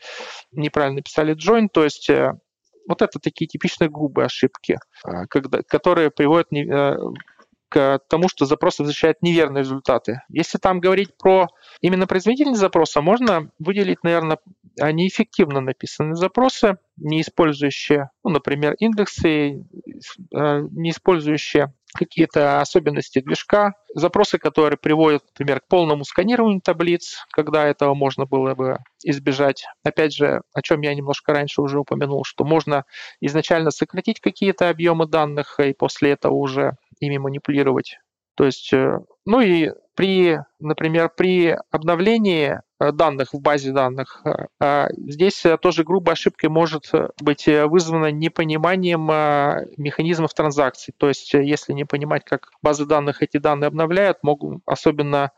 неправильно написали join, то есть э, вот это такие типичные грубые ошибки, э, когда, которые приводят тому, что запрос возвращает неверные результаты. Если там говорить про именно производительность запроса, можно выделить, наверное, неэффективно написанные запросы, не использующие, ну, например, индексы, не использующие какие-то особенности движка, запросы, которые приводят, например, к полному сканированию таблиц, когда этого можно было бы избежать. Опять же, о чем я немножко раньше уже упомянул, что можно изначально сократить какие-то объемы данных и после этого уже ими манипулировать. То есть, э, ну и при, например, при обновлении Э, данных в базе данных. Э, здесь тоже грубая ошибка может быть вызвана непониманием механизмов транзакций. То есть если не понимать, как базы данных эти данные обновляют, могут, особенно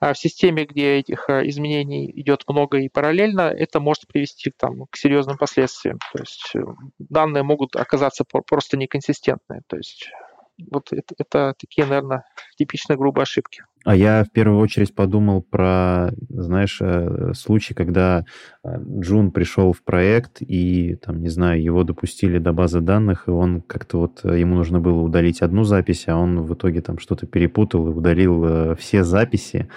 в системе, где этих изменений идет много и параллельно, это может привести там, к серьезным последствиям. То есть данные могут оказаться просто неконсистентные. То есть вот это, это такие, наверное, типичные грубые ошибки. А я в первую очередь подумал про, знаешь, э, случай, когда э, Джун пришел в проект, и, там, не знаю, его допустили до базы данных, и он как-то вот, э, ему нужно было удалить одну запись, а он в итоге там что-то перепутал и удалил все записи.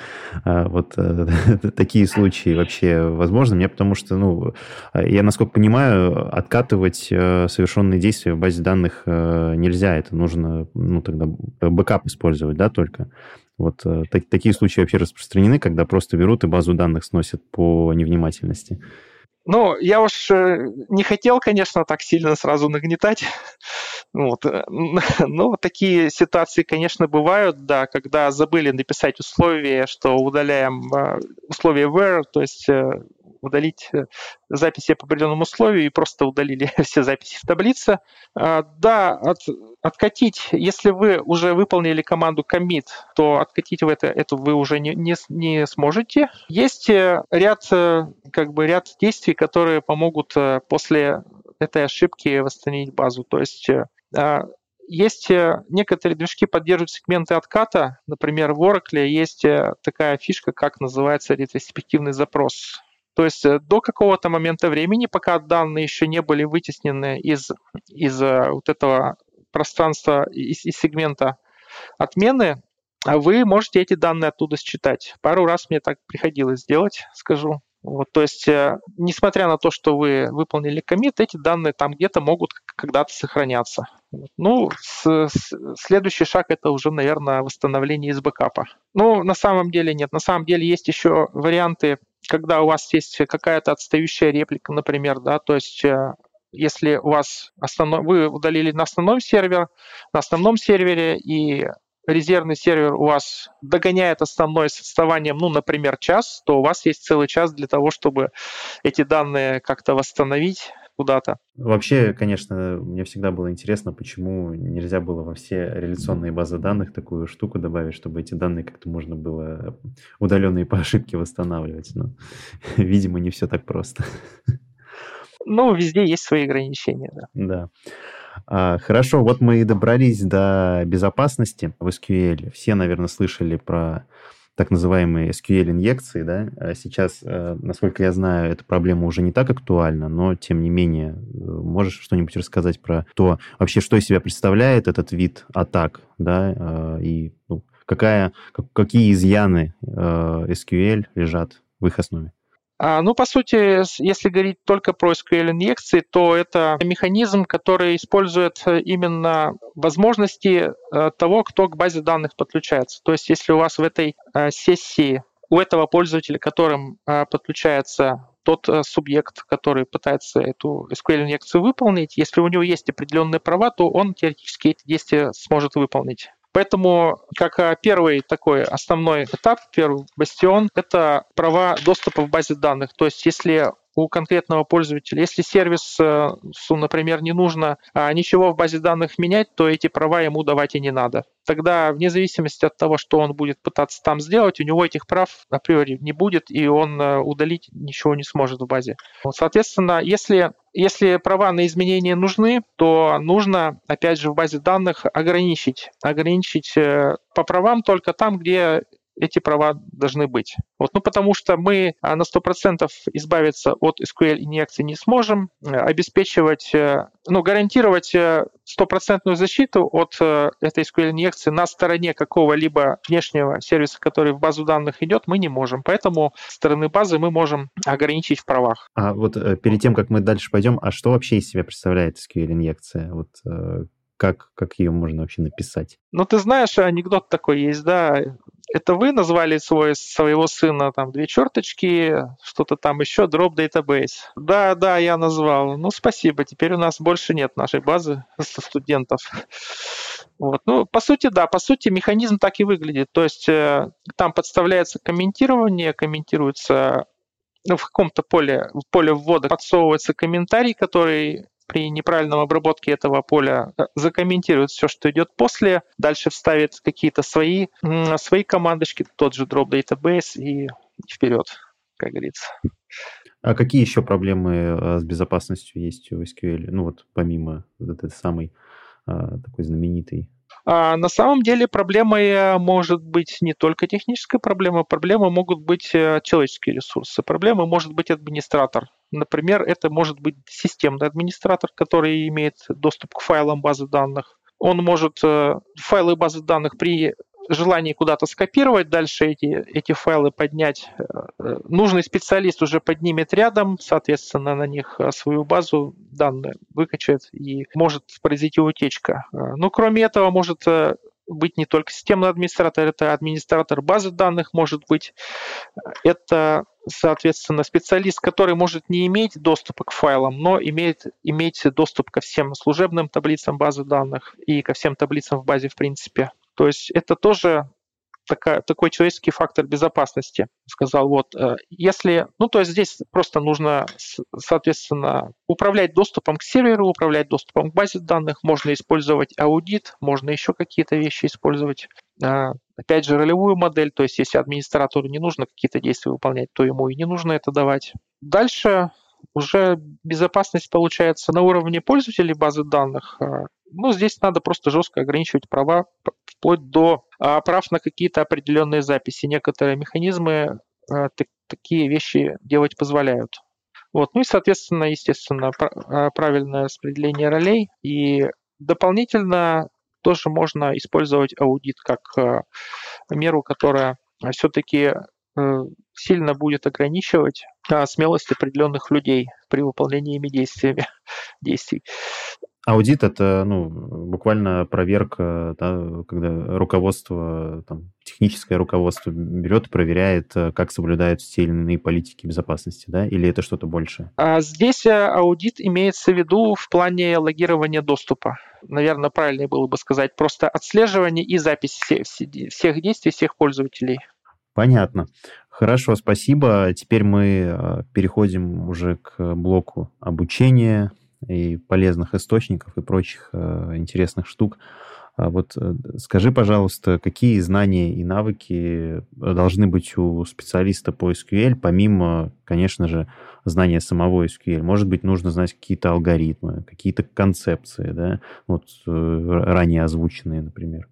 А вот такие случаи вообще возможны мне, потому что, ну, я, насколько понимаю, откатывать совершенные действия в базе данных нельзя, это нужно, ну, тогда бэкап использовать, да, только. Вот э, так, такие случаи вообще распространены, когда просто берут и базу данных сносят по невнимательности. Ну, я уж э, не хотел, конечно, так сильно сразу нагнетать. Вот. Э, но такие ситуации, конечно, бывают, да, когда забыли написать условие, что удаляем условие where, то есть удалить записи по определенному условию и просто удалили все записи в таблице. А, да, от, откатить, если вы уже выполнили команду commit, то откатить в это, это вы уже не, не, не сможете. Есть э, ряд, э, как бы ряд действий, которые помогут э, после этой ошибки восстановить базу. То есть а, есть некоторые движки поддерживают сегменты отката. Например, в Oracle есть такая фишка, как называется ретроспективный запрос. То есть э, до какого-то момента времени, пока данные еще не были вытеснены из, из э, вот этого пространства, из, из сегмента отмены, а вы можете эти данные оттуда считать. Пару раз мне так приходилось сделать, скажу. Вот, то есть, э, несмотря на то, что вы выполнили комит, эти данные там где-то могут когда-то сохраняться. Ну, с, с, следующий шаг это уже, наверное, восстановление из бэкапа. Ну, на самом деле нет. На самом деле есть еще варианты когда у вас есть какая-то отстающая реплика, например, да, то есть э, если у вас основной, вы удалили на основной сервер, на основном сервере и резервный сервер у вас догоняет основной с отставанием, ну, например, час, то у вас есть целый час для того, чтобы эти данные как-то восстановить, куда-то. Вообще, конечно, мне всегда было интересно, почему нельзя было во все реляционные базы данных такую штуку добавить, чтобы эти данные как-то можно было удаленные по ошибке восстанавливать. Но, видимо, не все так просто. Ну, везде есть свои ограничения, да. Да. А, хорошо, вот мы и добрались до безопасности в SQL. Все, наверное, слышали про так называемые SQL-инъекции, да, а сейчас, э, насколько я знаю, эта проблема уже не так актуальна, но, тем не менее, э, можешь что-нибудь рассказать про то, вообще, что из себя представляет этот вид атак, да, э, и ну, какая, какие изъяны SQL лежат в их основе? А, ну, по сути, если говорить только про SQL-инъекции, то это механизм, который использует э, именно возможности э, того, кто к базе данных подключается. То есть, если у вас в этой э, сессии у этого пользователя, которым подключается тот субъект, который пытается эту SQL-инъекцию выполнить, если у него есть определенные права, то он теоретически эти действия сможет выполнить. Поэтому, как а, первый такой основной этап, первый бастион, это права доступа в базе данных. То есть, если у конкретного пользователя. Если сервису, э, например, не нужно а, ничего в базе данных менять, то эти права ему давать и не надо. Тогда, вне зависимости от того, что он будет пытаться там сделать, у него этих прав априори не будет, и он э, удалить ничего не сможет в базе. Соответственно, если если права на изменения нужны, то нужно, опять же, в базе данных ограничить. Ограничить э, по правам только там, где эти права должны быть. Вот, ну, потому что мы а, на 100% избавиться от SQL-инъекции не сможем, э, обеспечивать, э, ну, гарантировать э, стопроцентную защиту от этой SQL-инъекции на стороне какого-либо внешнего сервиса, который в базу данных идет, мы не можем. Поэтому стороны базы мы можем ограничить в правах. А вот перед тем, как мы дальше пойдем, а что вообще из себя представляет SQL-инъекция? Вот как, как ее можно вообще написать? Ну, ты знаешь, анекдот такой есть, да. Это вы назвали свой, своего сына там две черточки, что-то там еще, drop database. Да, да, я назвал. Ну, спасибо. Теперь у нас больше нет нашей базы студентов. Вот. Ну, по сути, да, по сути, механизм так и выглядит. То есть э, там подставляется комментирование, комментируется ну, в каком-то поле, в поле ввода подсовывается комментарий, который при неправильном обработке этого поля э, закомментирует все, что идет после, дальше вставит какие-то свои, свои командочки, тот же drop database и вперед, как говорится. А какие еще проблемы э, с безопасностью есть у SQL? Ну вот помимо вот этой самой а, такой знаменитой а на самом деле проблемой э, может быть не только техническая проблема, проблемы могут быть человеческие ресурсы, проблемы может быть администратор. Например, это может быть системный администратор, который имеет доступ к файлам базы данных. Он может э, файлы базы данных при желании куда-то скопировать, дальше эти, эти файлы поднять. Э, нужный специалист уже поднимет рядом, соответственно, на них э, свою базу данных выкачает и может произойти утечка. Ну, кроме этого, может быть не только системный администратор, это администратор базы данных может быть, это, соответственно, специалист, который может не иметь доступа к файлам, но имеет иметь доступ ко всем служебным таблицам базы данных и ко всем таблицам в базе в принципе. То есть это тоже такая, такой человеческий фактор безопасности. Сказал, вот, э, если, ну, то есть здесь просто нужно, соответственно, управлять доступом к серверу, управлять доступом к базе данных, можно использовать аудит, можно еще какие-то вещи использовать. Опять же, ролевую модель, то есть если администратору не нужно какие-то действия выполнять, то ему и не нужно это давать. Дальше уже безопасность получается на уровне пользователей базы данных. А, ну, здесь надо просто жестко ограничивать права вплоть до а, прав на какие-то определенные записи. Некоторые механизмы а, такие вещи делать позволяют. Вот. Ну и, соответственно, естественно, а, правильное распределение ролей. И дополнительно тоже можно использовать аудит как меру, которая все-таки э, сильно будет ограничивать смелость определенных людей при выполнении ими действиями, действий. Аудит это ну, буквально проверка, да, когда руководство, там, техническое руководство берет и проверяет, э, как соблюдаются те или иные политики безопасности, да, или это что-то большее? А здесь э, аудит имеется в виду в плане логирования доступа. Наверное, правильнее было бы сказать просто отслеживание и запись всех, всех действий всех пользователей. Понятно. Хорошо, спасибо. Теперь мы э, переходим уже к блоку обучения, и полезных источников и прочих э, интересных штук. А вот э, скажи, пожалуйста, какие знания и навыки должны быть у специалиста по SQL, помимо, конечно же, знания самого SQL? Может быть, нужно знать какие-то алгоритмы, какие-то концепции, да, вот э, ранее озвученные, например,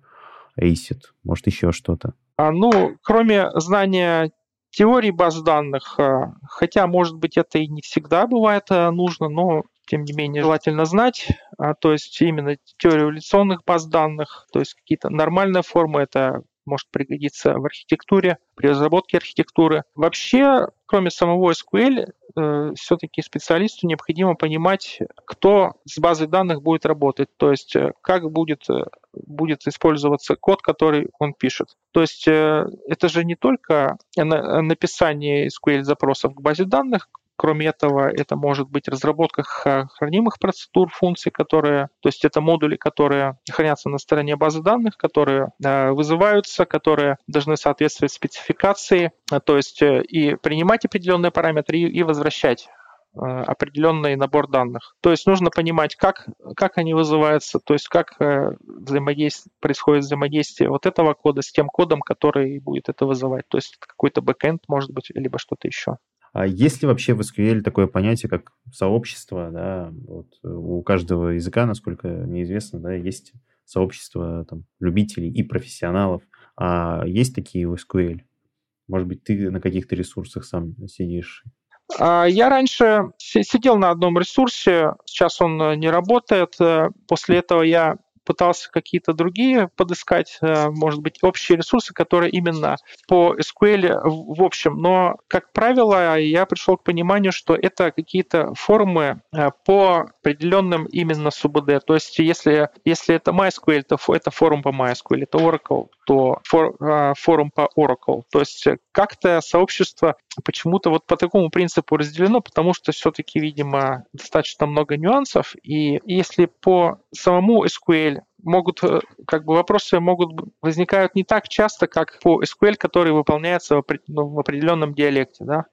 ACID, может, еще что-то. А, ну, кроме знания теории баз данных, хотя, может быть, это и не всегда бывает нужно, но тем не менее, желательно знать, а, то есть именно теорию эволюционных баз данных, то есть какие-то нормальные формы, это может пригодиться в архитектуре, при разработке архитектуры. Вообще, кроме самого SQL, э, все-таки специалисту необходимо понимать, кто с базой данных будет работать, то есть э, как будет, э, будет использоваться код, который он пишет. То есть э, это же не только написание SQL-запросов к базе данных, Кроме этого, это может быть разработка хранимых процедур, функций, которые, то есть это модули, которые хранятся на стороне базы данных, которые э, вызываются, которые должны соответствовать спецификации, э, то есть э, и принимать определенные параметры, и возвращать определенный набор данных. То есть нужно понимать, как, как они вызываются, то есть как взаимодействие, происходит взаимодействие вот этого кода с тем кодом, который будет это вызывать. То есть какой-то бэкэнд, может быть, либо что-то еще. А есть ли вообще в SQL такое понятие, как сообщество? Да? Вот у каждого языка, насколько мне известно, да, есть сообщество там, любителей и профессионалов. А есть такие в SQL? Может быть, ты на каких-то ресурсах сам сидишь? А, я раньше сидел на одном ресурсе, сейчас он э, не работает. Э, после этого я пытался какие-то другие подыскать, э, может быть, общие ресурсы, которые именно по SQL в общем. Но, как правило, я пришел к пониманию, что это какие-то формы э, по определенным именно СУБД. То есть, если, если это MySQL, то это форум по MySQL, это Oracle, то фор, э, форум по Oracle. То есть, как-то сообщество почему-то вот по такому принципу разделено, потому что все-таки, видимо, достаточно много нюансов. И если по самому SQL могут, э, как бы вопросы могут возникают не так часто, как по SQL, который выполняется в, ну, в определенном диалекте, да.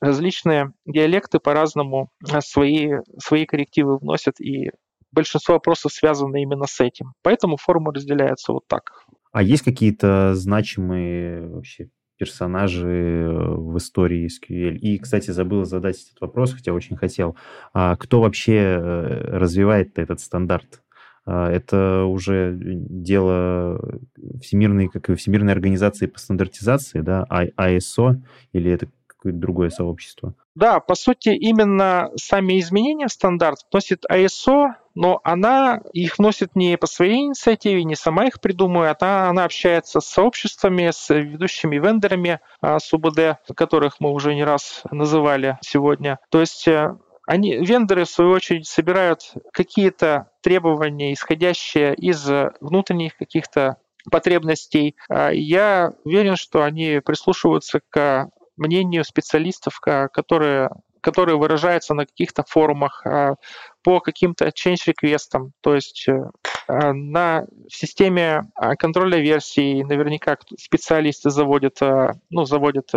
Различные диалекты по-разному э, свои, свои коррективы вносят, и большинство вопросов связано именно с этим. Поэтому формы разделяются вот так. А есть какие-то значимые вообще персонажи э, в истории SQL? И, кстати, забыл задать этот вопрос, хотя очень хотел. А кто вообще развивает этот стандарт? А, это уже дело всемирной, как и Всемирной организации по стандартизации, да, ISO, или это какое-то другое сообщество? Да, по сути, именно сами изменения в стандарт вносит ISO, но она их вносит не по своей инициативе, не сама их придумывает, а она общается с сообществами, с ведущими вендорами а, с УБД, которых мы уже не раз называли сегодня. То есть э, они, вендоры, в свою очередь, собирают какие-то требования, исходящие из внутренних каких-то потребностей. А я уверен, что они прислушиваются к мнению специалистов, которые которые выражаются на каких-то форумах, а, по каким-то change реквестам то есть э, а, на в системе контроля версий наверняка специалисты заводят, ну, заводят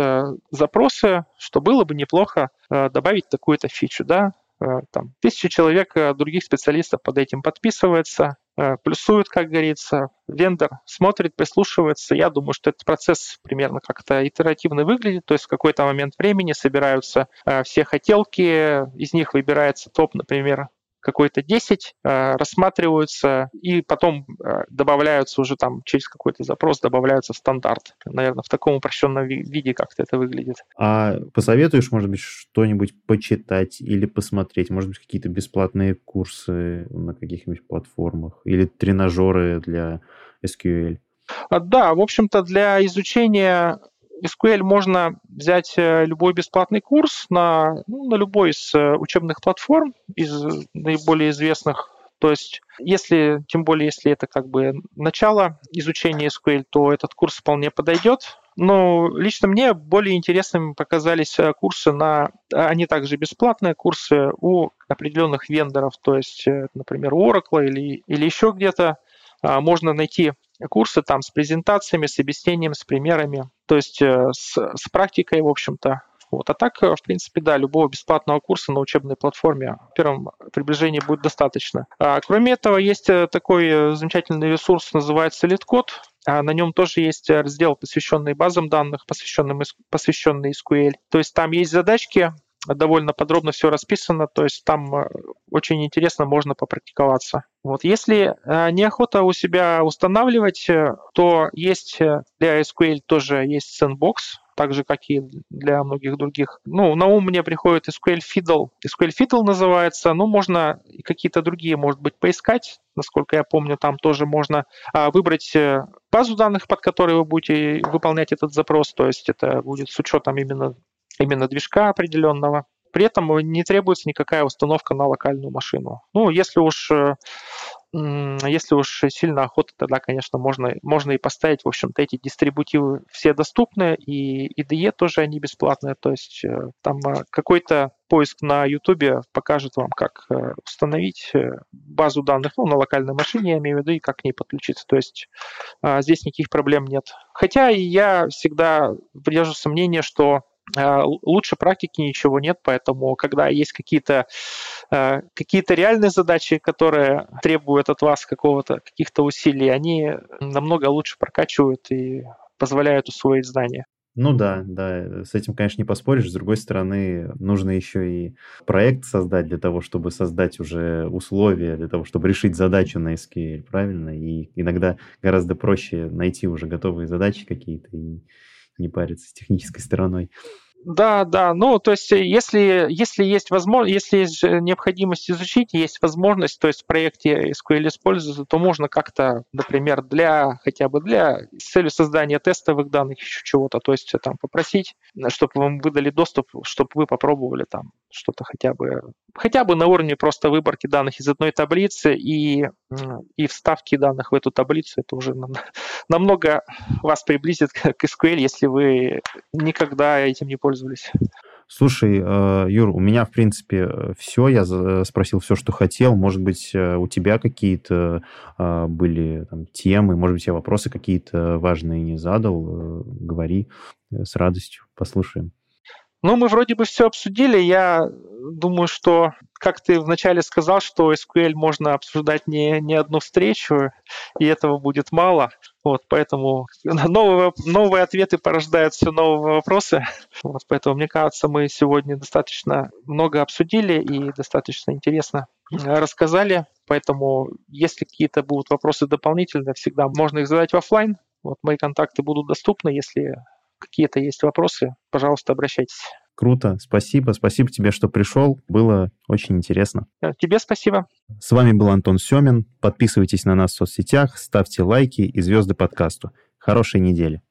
запросы, что было бы неплохо добавить такую-то фичу, да, там, тысячи человек других специалистов под этим подписывается, плюсуют, как говорится, вендор смотрит, прислушивается. Я думаю, что этот процесс примерно как-то итеративно выглядит, то есть в какой-то момент времени собираются все хотелки, из них выбирается топ, например, какой-то 10 э, рассматриваются и потом э, добавляются уже там через какой-то запрос, добавляются в стандарт. Наверное, в таком упрощенном виде как-то это выглядит. А посоветуешь, может быть, что-нибудь почитать или посмотреть? Может быть, какие-то бесплатные курсы на каких-нибудь платформах или тренажеры для SQL? А, да, в общем-то, для изучения SQL можно взять э, любой бесплатный курс на, ну, на любой из э, учебных платформ, из наиболее известных. То есть, если, тем более, если это как бы начало изучения SQL, то этот курс вполне подойдет. Но лично мне более интересными показались э, курсы на, они также бесплатные курсы у определенных вендоров, то есть, например, у Oracle или, или еще где-то. А, можно найти курсы там с презентациями, с объяснением, с примерами, то есть э, с, с практикой, в общем-то. Вот. А так, э, в принципе, да, любого бесплатного курса на учебной платформе в первом приближении будет достаточно. А, кроме этого, есть э, такой замечательный ресурс, называется LeetCode. А на нем тоже есть раздел, посвященный базам данных, посвященный, посвященный SQL. То есть там есть задачки, довольно подробно все расписано, то есть там э, очень интересно, можно попрактиковаться. Вот. Если э, неохота у себя устанавливать, э, то есть для SQL тоже есть Sandbox, так же, как и для многих других. Ну, на ум мне приходит SQL Fiddle. SQL Fiddle называется. Ну, можно какие-то другие, может быть, поискать. Насколько я помню, там тоже можно а, выбрать базу данных, под которой вы будете выполнять этот запрос. То есть это будет с учетом именно именно движка определенного. При этом не требуется никакая установка на локальную машину. Ну, если уж э, если уж сильно охота, тогда, конечно, можно, можно и поставить, в общем-то, эти дистрибутивы все доступны, и IDE тоже они бесплатные, то есть э, там э, какой-то поиск на YouTube покажет вам, как установить базу данных ну, на локальной машине, я имею в виду, и как к ней подключиться. То есть здесь никаких проблем нет. Хотя я всегда придерживаюсь мнения, что лучше практики ничего нет, поэтому когда есть какие-то а, какие-то реальные задачи, которые требуют от вас какого-то каких-то усилий, они намного лучше прокачивают и позволяют усвоить знания. Ну да, да, с этим, конечно, не поспоришь. С другой стороны, нужно еще и проект создать для того, чтобы создать уже условия, для того, чтобы решить задачу на SQL, правильно? И иногда гораздо проще найти уже готовые задачи какие-то и не париться с технической стороной. Да, да. Ну, то есть, если, если есть возможность, если есть необходимость изучить, есть возможность, то есть в проекте SQL используется, то можно как-то, например, для хотя бы для с целью создания тестовых данных еще чего-то, то есть там попросить, чтобы вам выдали доступ, чтобы вы попробовали там что-то хотя бы хотя бы на уровне просто выборки данных из одной таблицы и, и вставки данных в эту таблицу. Это уже намного вас приблизит к SQL, если вы никогда этим не пользовались. Слушай, э, Юр, у меня, в принципе, все. Я спросил все, что хотел. Может быть, э, у тебя какие-то э, были там, темы, может быть, я вопросы какие-то важные не задал. Говори с радостью, послушаем. Ну, мы вроде бы все обсудили. Я думаю, что, как ты вначале сказал, что SQL можно обсуждать не, не одну встречу, и этого будет мало. Вот, поэтому новые, новые ответы порождают все новые вопросы. Вот, поэтому, мне кажется, мы сегодня достаточно много обсудили и достаточно интересно рассказали. Поэтому, если какие-то будут вопросы дополнительные, всегда можно их задать в офлайн. Вот мои контакты будут доступны, если какие-то есть вопросы, пожалуйста, обращайтесь. Круто, спасибо. Спасибо тебе, что пришел. Было очень интересно. Э, тебе спасибо. С вами был Антон Семин. Подписывайтесь на нас в соцсетях, ставьте лайки и звезды подкасту. Хорошей недели.